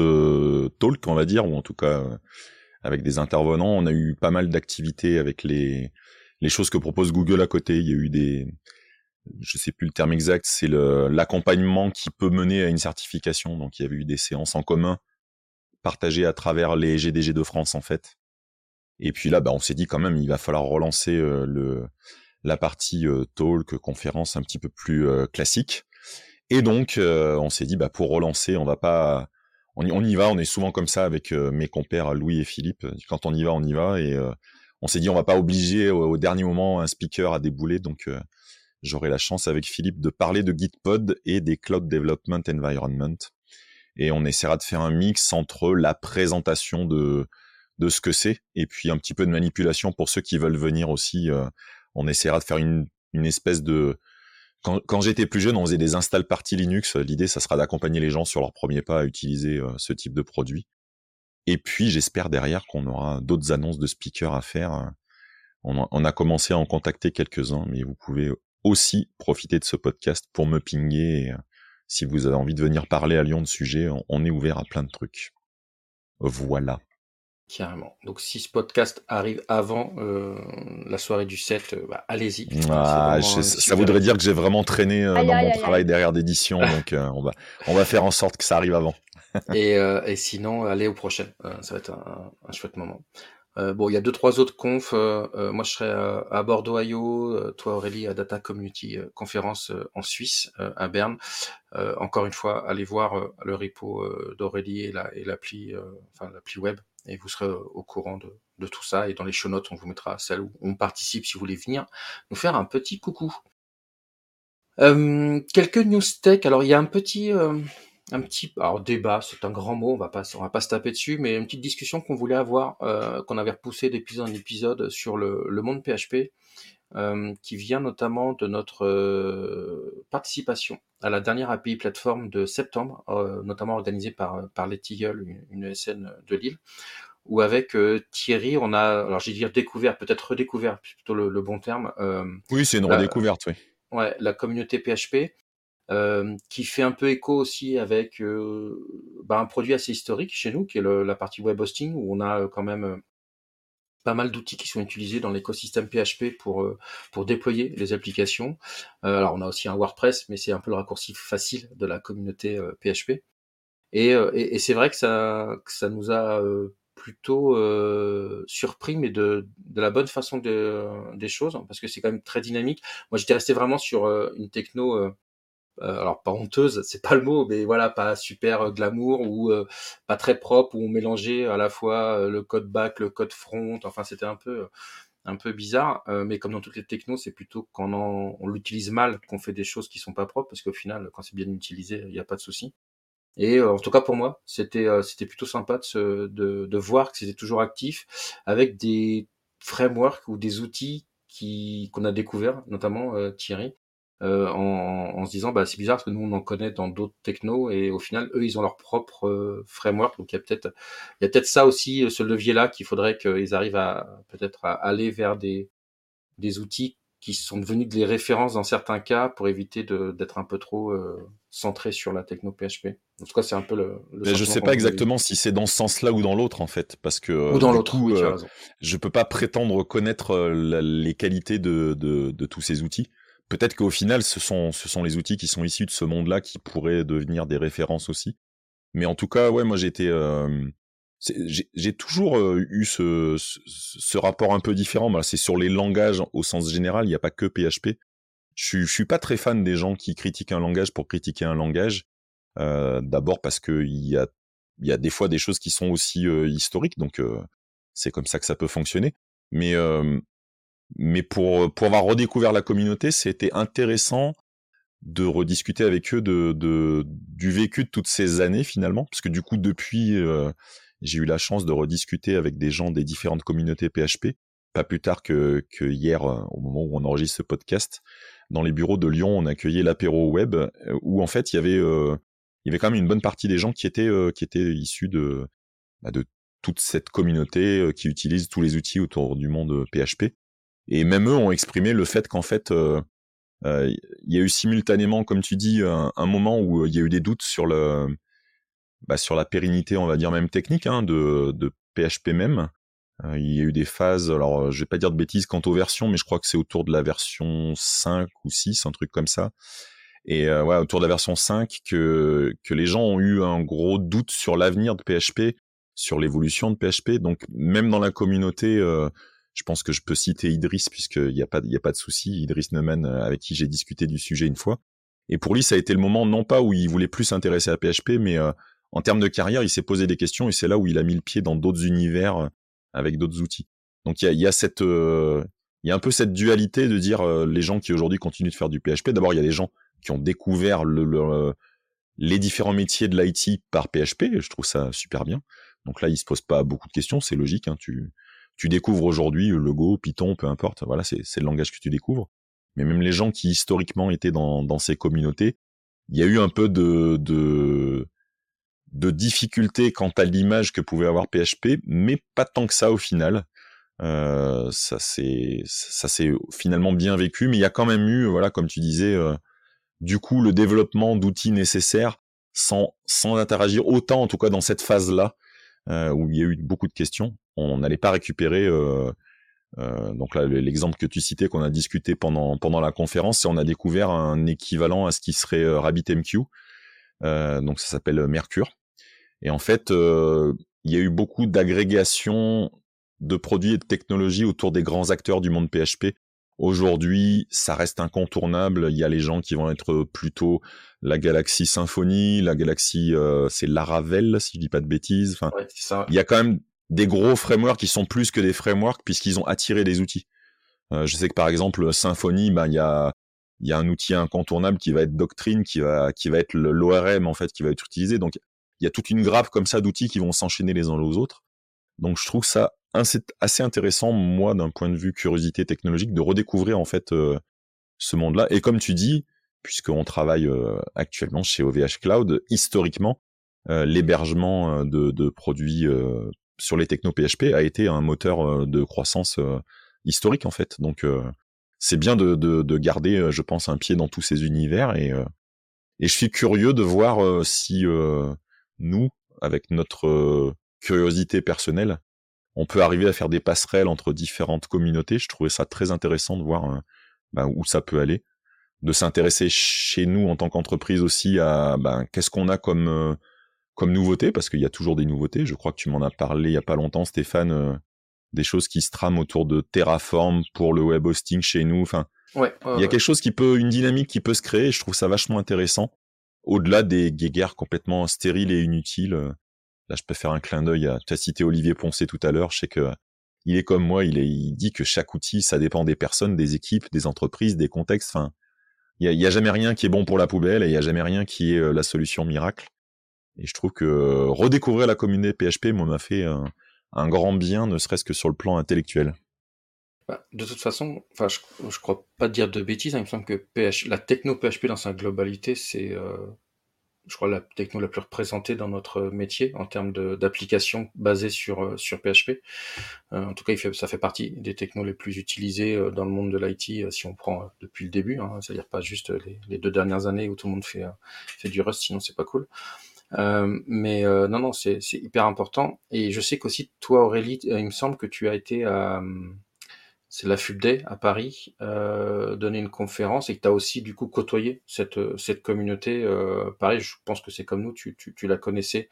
talk, on va dire, ou en tout cas avec des intervenants. On a eu pas mal d'activités avec les les choses que propose Google à côté. Il y a eu des, je sais plus le terme exact, c'est l'accompagnement qui peut mener à une certification. Donc il y avait eu des séances en commun partagées à travers les GDG de France en fait. Et puis là, bah, on s'est dit quand même, il va falloir relancer euh, le la partie euh, talk, conférence un petit peu plus euh, classique. Et donc, on s'est dit, bah, pour relancer, on va pas on y, on y va, on est souvent comme ça avec mes compères Louis et Philippe. Quand on y va, on y va et on s'est dit on va pas obliger au, dernier moment un speaker à débouler, donc j'aurai la chance avec Philippe de parler de Gitpod et des Cloud Development Environment. Et on essaiera de faire un mix entre la présentation de, de ce que c'est et puis un petit peu de manipulation pour ceux qui veulent venir aussi. on essaiera de faire une, une espèce de, quand, quand j'étais plus jeune, on faisait des install parties Linux. L'idée, ça sera d'accompagner les gens sur leur premier pas à utiliser euh, ce type de produit. Et puis, j'espère derrière qu'on aura d'autres annonces de speakers à faire. On a, on a commencé à en contacter quelques-uns, mais vous pouvez aussi profiter de ce podcast pour me pinguer. si vous avez envie de venir parler à Lyon de sujet, on est ouvert à plein de trucs. Voilà. Carrément. Donc si ce podcast arrive avant euh, la soirée du 7, euh, bah, allez-y. Ah, ça voudrait dire que j'ai vraiment traîné euh, dans mon travail derrière d'édition, donc on va on va faire en sorte que ça arrive avant. <laughs> et, et, sinon, allez au prochain. ça va être un, un chouette moment. bon, il y a deux trois autres confs. moi, je serai à Bordeaux IO, toi Aurélie à Data Community conférence en Suisse, à Berne. encore une fois, allez voir le repo d'Aurélie et l'appli, enfin l'appli web et vous serez au courant de, de, tout ça. Et dans les show notes, on vous mettra celle où on participe si vous voulez venir nous faire un petit coucou. Euh, quelques news tech. Alors il y a un petit, euh, un petit, alors débat, c'est un grand mot, on va pas, on va pas se taper dessus, mais une petite discussion qu'on voulait avoir, euh, qu'on avait repoussé d'épisode en épisode sur le, le monde PHP. Euh, qui vient notamment de notre euh, participation à la dernière API plateforme de septembre, euh, notamment organisée par, par les une, une ESN de Lille, où avec Thierry, on a, alors j'ai dire découvert, peut-être redécouvert, plutôt le, bon terme. oui, c'est une redécouverte, oui. Ouais, la communauté PHP. Qui fait un peu écho aussi avec bah, un produit assez historique chez nous, qui est le, la partie web hosting, où on a quand même pas mal d'outils qui sont utilisés dans l'écosystème PHP pour euh, pour déployer les applications. Euh, alors on a aussi un WordPress, mais c'est un peu le raccourci facile de la communauté PHP. Euh, et, et, c'est vrai que ça que ça nous a plutôt surpris, mais de, de la bonne façon de, des choses, parce que c'est quand même très dynamique. Moi, j'étais resté vraiment sur une techno euh, alors pas honteuse, c'est pas le mot, mais voilà, pas super euh, glamour ou euh, pas très propre où on mélangeait à la fois le code back, le code front. Enfin, c'était un peu un peu bizarre, mais comme dans toutes les technos, c'est plutôt quand on, l'utilise mal qu'on fait des choses qui sont pas propres, parce qu'au final, quand c'est bien utilisé, il n'y a pas de souci. Et en tout cas pour moi, c'était c'était plutôt sympa de, de, de voir que c'était toujours actif avec des frameworks ou des outils qui qu'on a découvert, notamment Thierry, euh, en, en, se disant bah c'est bizarre parce que nous on en connaît dans d'autres technos et au final eux ils ont leur propre euh, framework donc il y a peut-être il y a peut-être ça aussi euh, ce levier là qu'il faudrait qu'ils arrivent à peut-être à aller vers des des outils qui sont devenus des références dans certains cas pour éviter d'être un peu trop euh, centré sur la techno PHP. En tout cas, c'est un peu le. le Mais je sais pas exactement si c'est dans ce sens-là ou dans l'autre en fait, parce que ou dans l'autre. Oui, je peux pas prétendre connaître les qualités de, de, de tous ces outils peut-être qu'au final, ce sont, ce sont les outils qui sont issus de ce monde-là qui pourraient devenir des références aussi. Mais en tout cas, ouais, moi j'étais, euh, j'ai toujours euh, eu ce, ce, rapport un peu différent. c'est sur les langages au sens général. Il n'y a pas que PHP. Je, je suis pas très fan des gens qui critiquent un langage pour critiquer un langage. Euh, D'abord parce que il y a, y a des fois des choses qui sont aussi euh, historiques, donc euh, c'est comme ça que ça peut fonctionner. Mais mais pour, pour avoir redécouvert la communauté, c'était intéressant de rediscuter avec eux de, de, du vécu de toutes ces années finalement, parce que du coup depuis, euh, j'ai eu la chance de rediscuter avec des gens des différentes communautés PHP, pas plus tard que, que hier, euh, au moment où on enregistre ce podcast, dans les bureaux de Lyon, on accueillait l'apéro web, euh, où en fait il y avait, il y avait quand même une bonne partie des gens qui étaient, qui étaient issus de, bah, de toute cette communauté qui utilise tous les outils autour du monde PHP. Et même eux ont exprimé le fait qu'en fait, euh, euh, il y a eu simultanément, comme tu dis, un, moment où euh, il y a eu des doutes sur le, bah, sur la pérennité, on va dire même technique, hein, de, de PHP même. il y a eu des phases, alors je vais pas dire de bêtises quant aux versions, mais je crois que c'est autour de la version 5 ou 6, un truc comme ça. Et ouais, autour de la version 5, que, que les gens ont eu un gros doute sur l'avenir de PHP, sur l'évolution de PHP. Donc même dans la communauté, je pense que je peux citer Idriss puisqu'il n'y a pas, il y a pas de souci. Idriss Neumann, euh, avec qui j'ai discuté du sujet une fois. Et pour lui, ça a été le moment non pas où il voulait plus s'intéresser à PHP, mais euh, en termes de carrière, il s'est posé des questions et c'est là où il a mis le pied dans d'autres univers euh, avec d'autres outils. Donc il y a, y a cette, il y a un peu cette dualité de dire les gens qui aujourd'hui continuent de faire du PHP. D'abord, il y a des gens qui ont découvert le, les différents métiers de l'IT par PHP. Je trouve ça super bien. Donc là, il se pose pas beaucoup de questions, c'est logique. Hein, tu, tu découvres aujourd'hui le Go, Python, peu importe. Voilà, c'est le langage que tu découvres. Mais même les gens qui historiquement étaient dans, dans ces communautés, il y a eu un peu de, de, de difficulté quant à l'image que pouvait avoir PHP, mais pas tant que ça au final. Euh, ça s'est finalement bien vécu, mais il y a quand même eu, voilà, comme tu disais, euh, du coup le développement d'outils nécessaires sans sans interagir autant, en tout cas dans cette phase-là, euh, où il y a eu beaucoup de questions. On n'allait pas récupérer. Euh, euh, donc là, l'exemple que tu citais, qu'on a discuté pendant pendant la conférence, c'est on a découvert un équivalent à ce qui serait RabbitMQ. donc ça s'appelle Mercure. Et en fait, il y a eu beaucoup d'agrégation de produits et de technologies autour des grands acteurs du monde PHP. Aujourd'hui, ça reste incontournable. Il y a les gens qui vont être plutôt la Galaxy Symfony, la Galaxy, euh, c'est Laravel, si je dis pas de bêtises. Enfin, il y a quand même des gros frameworks qui sont plus que des frameworks puisqu'ils ont attiré des outils. Euh, je sais que par exemple Symfony, bah il y a y a un outil incontournable qui va être Doctrine, qui va qui va être l'ORM en fait, qui va être utilisé. Donc il y a toute une grappe comme ça d'outils qui vont s'enchaîner les uns aux autres. Donc je trouve ça assez intéressant, moi, d'un point de vue curiosité technologique, de redécouvrir en fait euh, ce monde-là. Et comme tu dis, puisqu'on travaille euh, actuellement chez OVH Cloud, historiquement, euh, l'hébergement de, de, produits sur les techno PHP a été un moteur de croissance historique en fait. Donc c'est bien de, de, de, garder, je pense, un pied dans tous ces univers et, et je suis curieux de voir si nous, avec notre curiosité personnelle, on peut arriver à faire des passerelles entre différentes communautés. Je trouvais ça très intéressant de voir euh, ben, où ça peut aller, de s'intéresser chez nous en tant qu'entreprise aussi à ben, qu'est-ce qu'on a comme euh, comme nouveauté, parce qu'il y a toujours des nouveautés. Je crois que tu m'en as parlé il y a pas longtemps, Stéphane, euh, des choses qui se trament autour de Terraform pour le web hosting chez nous. Enfin, ouais, il y a quelque chose qui peut, une dynamique qui peut se créer. je trouve ça vachement intéressant, au-delà des guéguerres complètement stériles et inutiles Là, je peux faire un clin d'œil à, tu as cité Olivier Poncé tout à l'heure, je sais que il est comme moi, il, est, il dit que chaque outil, ça dépend des personnes, des équipes, des entreprises, des contextes. Enfin, il y a, jamais rien qui est bon pour la poubelle et il y a jamais rien qui est euh, la solution miracle. Et je trouve que euh, redécouvrir la communauté PHP, moi, m'a fait un, grand bien, ne serait-ce que sur le plan intellectuel. Bah, de toute façon, je, je crois pas dire de bêtises. Hein, il me semble que la techno PHP dans sa globalité, c'est euh, je crois, la techno la plus représentée dans notre métier en termes d'applications basées sur, euh, sur PHP. En tout cas, ça fait partie des technos les plus utilisées dans le monde de l'IT si on prend depuis le début, hein, c'est-à-dire pas juste les, deux dernières années où tout le monde fait, fait du Rust, sinon c'est pas cool. Mais non, non, c'est hyper important. Et je sais qu'aussi, toi Aurélie, il me semble que tu as été à c'est la FUBDAY à Paris, euh, donner une conférence et que tu as aussi du coup côtoyé cette, cette communauté. Euh, pareil, je pense que c'est comme nous, tu, tu, tu la connaissais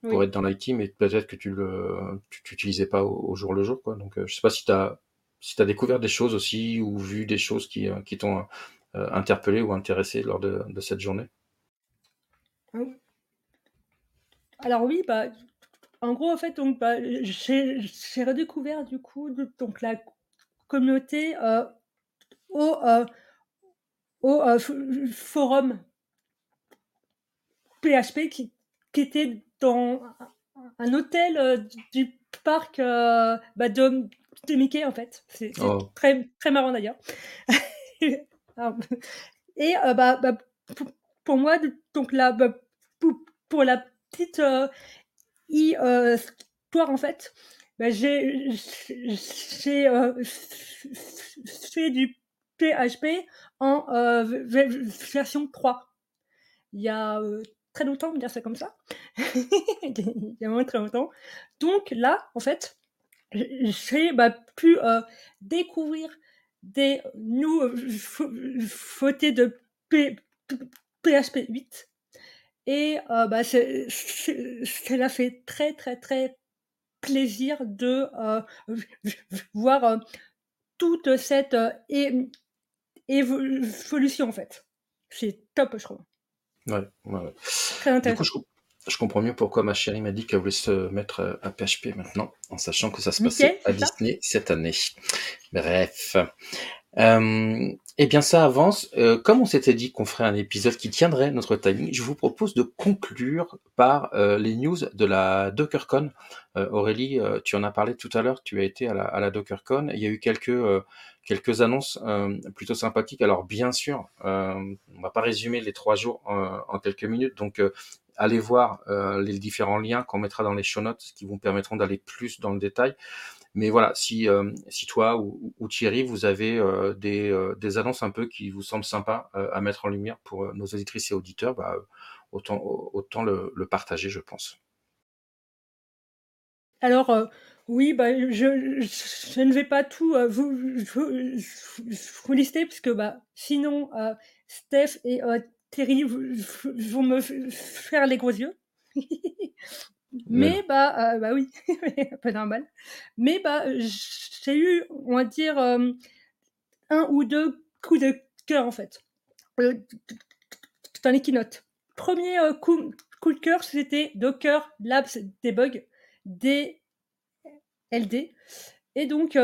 pour être dans l'IT, mais peut-être que tu le tu, utilisais pas au, jour le jour. Quoi. Donc euh, je sais pas si tu as, si as découvert des choses aussi ou vu des choses qui, euh, qui t'ont euh, interpellé ou intéressé lors de, de cette journée. Alors oui, bah, en gros, en fait, donc, bah, j'ai redécouvert du coup donc la communauté euh, au, euh, au euh, forum PHP qui, qui, était dans un hôtel du parc bah, de, de, Mickey en fait. C'est oh. très, très marrant d'ailleurs. <laughs> Et bah, bah pour, moi, donc là, bah, pour, pour, la petite histoire en fait, bah, j'ai euh, fait du PHP en euh, version 3. Il y a euh, très longtemps, on dire ça comme ça. <laughs> Il y a vraiment très longtemps. Donc là, en fait, j'ai bah, pu découvrir des nouveautés de PHP 8. Et bah, cela fait très très très plaisir de euh, voir euh, toute cette euh, évolution en fait. C'est top, je trouve. Ouais, ouais, Très intéressant. je comprends mieux pourquoi ma chérie m'a dit qu'elle voulait se mettre à PHP maintenant, en sachant que ça se passait à Disney cette année. Bref. Euh, eh bien, ça avance. Euh, comme on s'était dit qu'on ferait un épisode qui tiendrait notre timing, je vous propose de conclure par euh, les news de la DockerCon. Euh, Aurélie, tu en as parlé tout à l'heure. Tu as été à la, DockerCon. Il y a eu quelques quelques annonces plutôt sympathiques. Alors, bien sûr, on va pas résumer les trois jours en quelques minutes. Donc, allez voir les différents liens qu'on mettra dans les show notes, qui vous permettront d'aller plus dans le détail. Mais voilà, si, euh, si toi ou, Thierry, vous avez euh, des, euh, des, annonces un peu qui vous semblent sympas à mettre en lumière pour nos auditrices et auditeurs, bah, autant, autant le, partager, je pense. Alors, oui, bah, je, je, ne vais pas tout vous, vous, vous, lister, puisque bah, sinon, Steph et Thierry vont me faire les gros yeux. <laughs> Mais bah, euh, bah oui, <laughs> pas normal. Mais bah, j'ai eu, on va dire, euh, un ou deux coups de cœur en fait. Euh, dans les keynotes. Premier coup, coup, de cœur, c'était Docker Labs Debug, DLD. Et donc,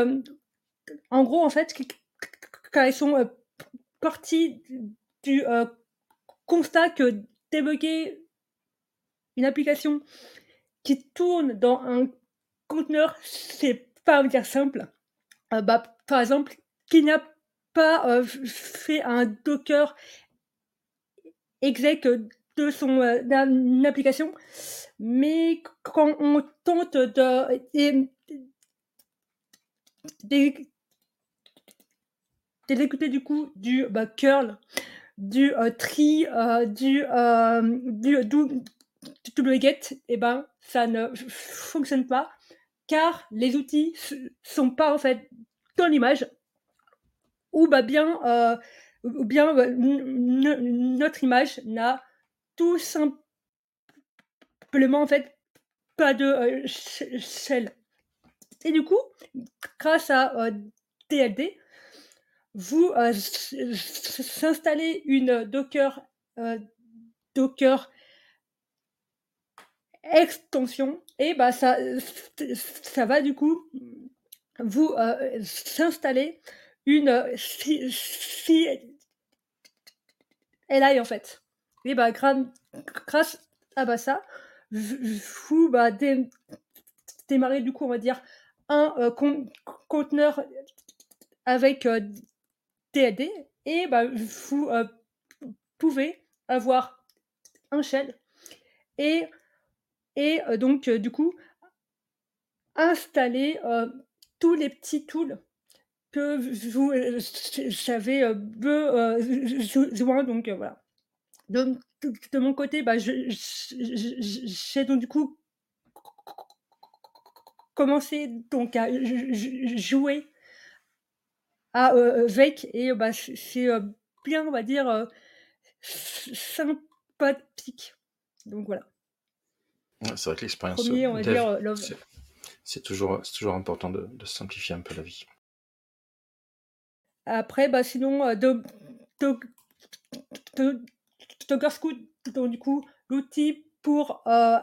en gros, en fait, quand ils sont partis du constat que débugger une application qui tourne dans un conteneur, c'est pas dire simple. Euh, bah, par exemple, qui n'a pas euh, fait un Docker exec de son euh, application, mais quand on tente de d'exécuter du coup du bah, curl, du euh, euh, du, euh, du, du, du get, et eh ben ça ne fonctionne pas car les outils sont pas en fait dans l'image. Ou bah bien euh, ou bien bah, notre image n'a tout simplement en fait pas de euh, shell et du coup grâce à euh, vous euh, s'installez une Docker Docker extension. Et bah ça ça va du coup vous euh, s'installer une si, si LI en fait. Et bah grâce à bah ça vous bah dé, démarrer du coup on va dire un euh, con, conteneur avec euh, et bah vous euh, pouvez avoir un shell. Et et euh, donc euh, du coup installer euh, tous les petits tools que vous savez besoin donc voilà. De, de, mon côté bah, j'ai donc du coup commencé donc à jouer à euh, Vec et bah, c'est bien on va dire sympathique. Donc voilà c'est vrai que l'expérience c'est toujours, toujours important de, de, simplifier un peu la vie. Après, bah, sinon, euh, de, de, de, Scout, donc du coup, l'outil pour euh,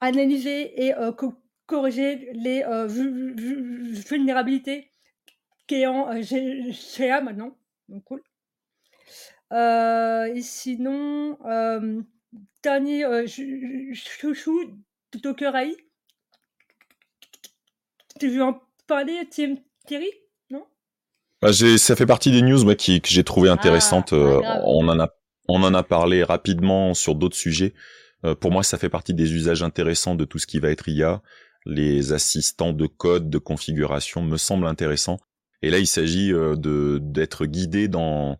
analyser et euh, co corriger les euh, vulnérabilités qui est en GA maintenant. Donc cool. et sinon, dernier euh, chouchou de Docker AI. Tu veux en parler, Thierry? Non? Bah, Ça fait partie des news moi, qui, que j'ai trouvé ah, intéressantes. Euh, on, en a, on en a parlé rapidement sur d'autres sujets. Euh, pour moi, ça fait partie des usages intéressants de tout ce qui va être IA. Les assistants de code, de configuration me semblent intéressants. Et là, il s'agit euh, de d'être guidé dans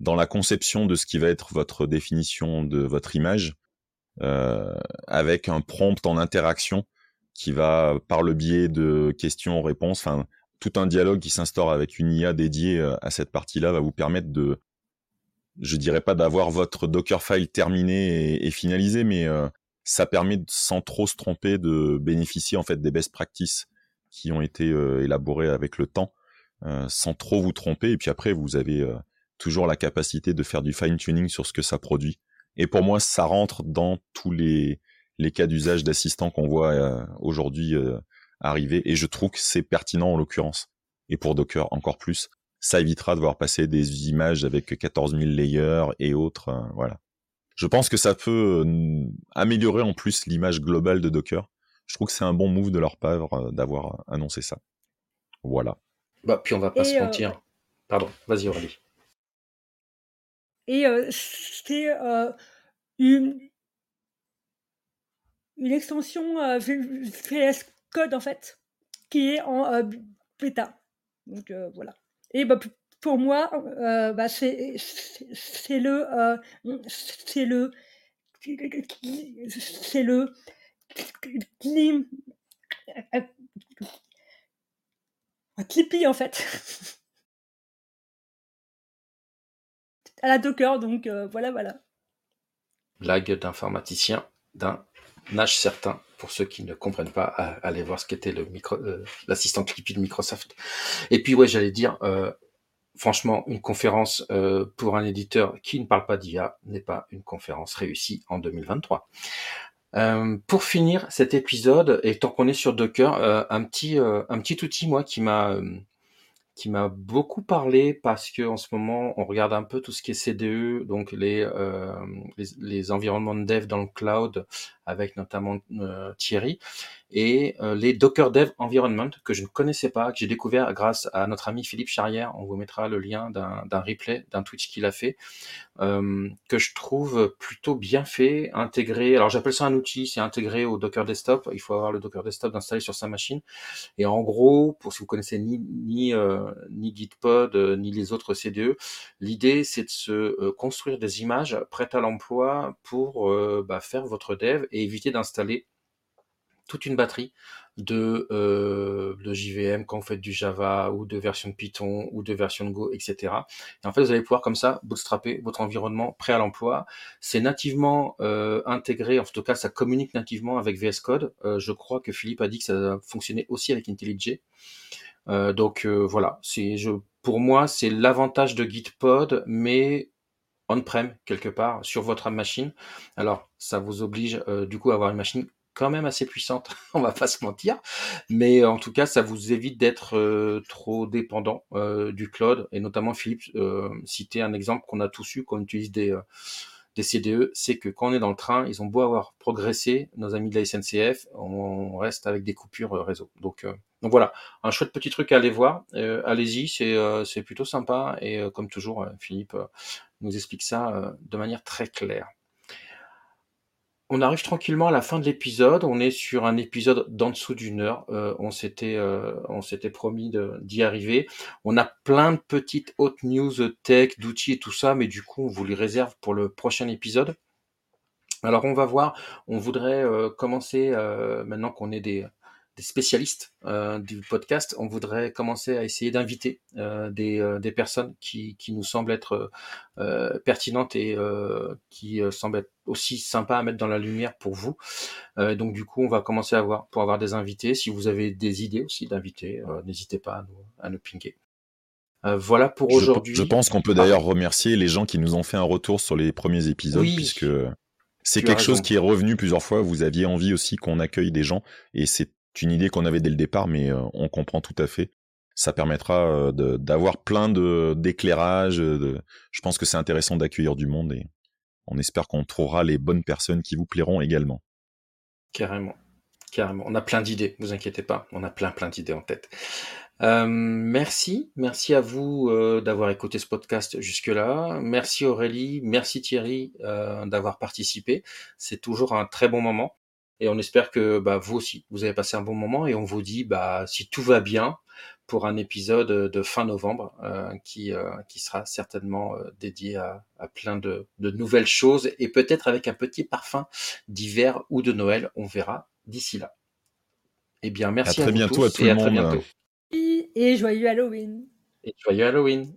dans la conception de ce qui va être votre définition de votre image, euh, avec un prompt en interaction qui va, par le biais de questions-réponses, enfin, tout un dialogue qui s'instaure avec une IA dédiée euh, à cette partie-là va vous permettre de, je dirais pas d'avoir votre Dockerfile terminé et, finalisé, mais euh, ça permet sans trop se tromper de bénéficier en fait des best practices qui ont été euh, élaborées avec le temps, euh, sans trop vous tromper. Et puis après, vous avez toujours la capacité de faire du fine tuning sur ce que ça produit Et pour moi, ça rentre dans tous les, les cas d'usage d'assistants qu'on voit euh, aujourd'hui euh, arriver. Et je trouve que c'est pertinent en l'occurrence. Et pour Docker, encore plus. Ça évitera de voir passer des images avec 14 000 layers et autres. Euh, voilà. Je pense que ça peut améliorer en plus l'image globale de Docker. Je trouve que c'est un bon move de leur part d'avoir annoncé ça. Voilà. Bah, puis on va pas se mentir. Pardon, vas-y Aurélie. Et c'est une, extension VS Code en fait, qui est en bêta. Donc voilà. Et bah, pour moi, bah, c'est le c'est le c'est le Clippy en fait. <laughs> à la Docker, donc euh, voilà, voilà. Blague d'informaticien, d'un âge certain. Pour ceux qui ne comprennent pas, allez voir ce qu'était le euh, l'assistant Clippy de Microsoft. Et puis ouais, j'allais dire, euh, franchement, une conférence pour un éditeur qui ne parle pas d'IA n'est pas une conférence réussie en 2023. pour finir cet épisode, et tant qu'on est sur Docker, un petit un petit outil moi qui m'a qui m'a beaucoup parlé parce que en ce moment on regarde un peu tout ce qui est CDE, donc les, euh, les, environnements de dev dans le cloud avec notamment euh, Thierry et euh, les Docker Dev Environment que je ne connaissais pas, que j'ai découvert grâce à notre ami Philippe Charrière. On vous mettra le lien d'un replay d'un Twitch qu'il a fait, euh, que je trouve plutôt bien fait, intégré. Alors j'appelle ça un outil, c'est intégré au Docker Desktop. Il faut avoir le Docker Desktop installé sur sa machine. Et en gros, pour si vous connaissez ni ni euh, ni Gitpod ni les autres CDE, l'idée c'est de se construire des images prêtes à l'emploi pour bah, faire votre dev et éviter d'installer toute une batterie de, euh, de JVM quand vous faites du Java ou de version de Python ou de version de Go, etc. Et en fait, vous allez pouvoir comme ça bootstrapper votre environnement prêt à l'emploi. C'est nativement euh, intégré, en tout cas, ça communique nativement avec VS Code. Euh, je crois que Philippe a dit que ça fonctionnait aussi avec IntelliJ. Donc voilà, c'est je pour moi c'est l'avantage de Gitpod, mais on-prem quelque part sur votre machine. Alors ça vous oblige du coup à avoir une machine quand même assez puissante, <laughs> on va pas se mentir, mais en tout cas, ça vous évite d'être euh, trop dépendant euh, du cloud, et notamment Philippe euh, un exemple qu'on a tous eu quand on utilise des, euh, des CDE, c'est que quand on est dans le train, ils ont beau avoir progressé, nos amis de la SNCF, on reste avec des coupures réseau. Donc, donc voilà, un chouette petit truc à aller voir, allez-y, c'est c'est plutôt sympa, et comme toujours, Philippe nous explique ça de manière très claire. On arrive tranquillement à la fin de l'épisode. On est sur un épisode d'en dessous d'une heure. Euh, on s'était, euh, on s'était promis d'y arriver. On a plein de petites hautes news tech, d'outils et tout ça, mais du coup, on vous les réserve pour le prochain épisode. Alors, on va voir. On voudrait euh, commencer maintenant qu'on est des, spécialistes euh, du podcast, on voudrait commencer à essayer d'inviter euh, des, euh, des, personnes qui, qui, nous semblent être pertinentes et qui semblent être aussi sympas à mettre dans la lumière pour vous. donc du coup, on va commencer à voir pour avoir des invités. Si vous avez des idées aussi d'invités, n'hésitez pas à nous, à nous pinguer. voilà pour aujourd'hui. Je, pense qu'on peut d'ailleurs remercier les gens qui nous ont fait un retour sur les premiers épisodes, puisque c'est quelque chose qui est revenu plusieurs fois. Vous aviez envie aussi qu'on accueille des gens, et c'est une idée qu'on avait dès le départ, mais euh, on comprend tout à fait. Ça permettra euh, d'avoir plein d'éclairages. De, je pense que c'est intéressant d'accueillir du monde et on espère qu'on trouvera les bonnes personnes qui vous plairont également. Carrément, carrément. On a plein d'idées, vous inquiétez pas. On a plein plein d'idées en tête. Euh, merci, merci à vous d'avoir écouté ce podcast jusque-là. Merci Aurélie, merci Thierry d'avoir participé. C'est toujours un très bon moment. Et on espère que bah, vous aussi, vous avez passé un bon moment et on vous dit, bah, si tout va bien, pour un épisode de fin novembre euh, qui, euh, qui sera certainement euh, dédié à, à plein de, de, nouvelles choses et peut-être avec un petit parfum d'hiver ou de Noël. On verra d'ici là. Eh bien, merci à, très à bientôt à tout le et monde. à très bientôt. Et joyeux Halloween. Et joyeux Halloween.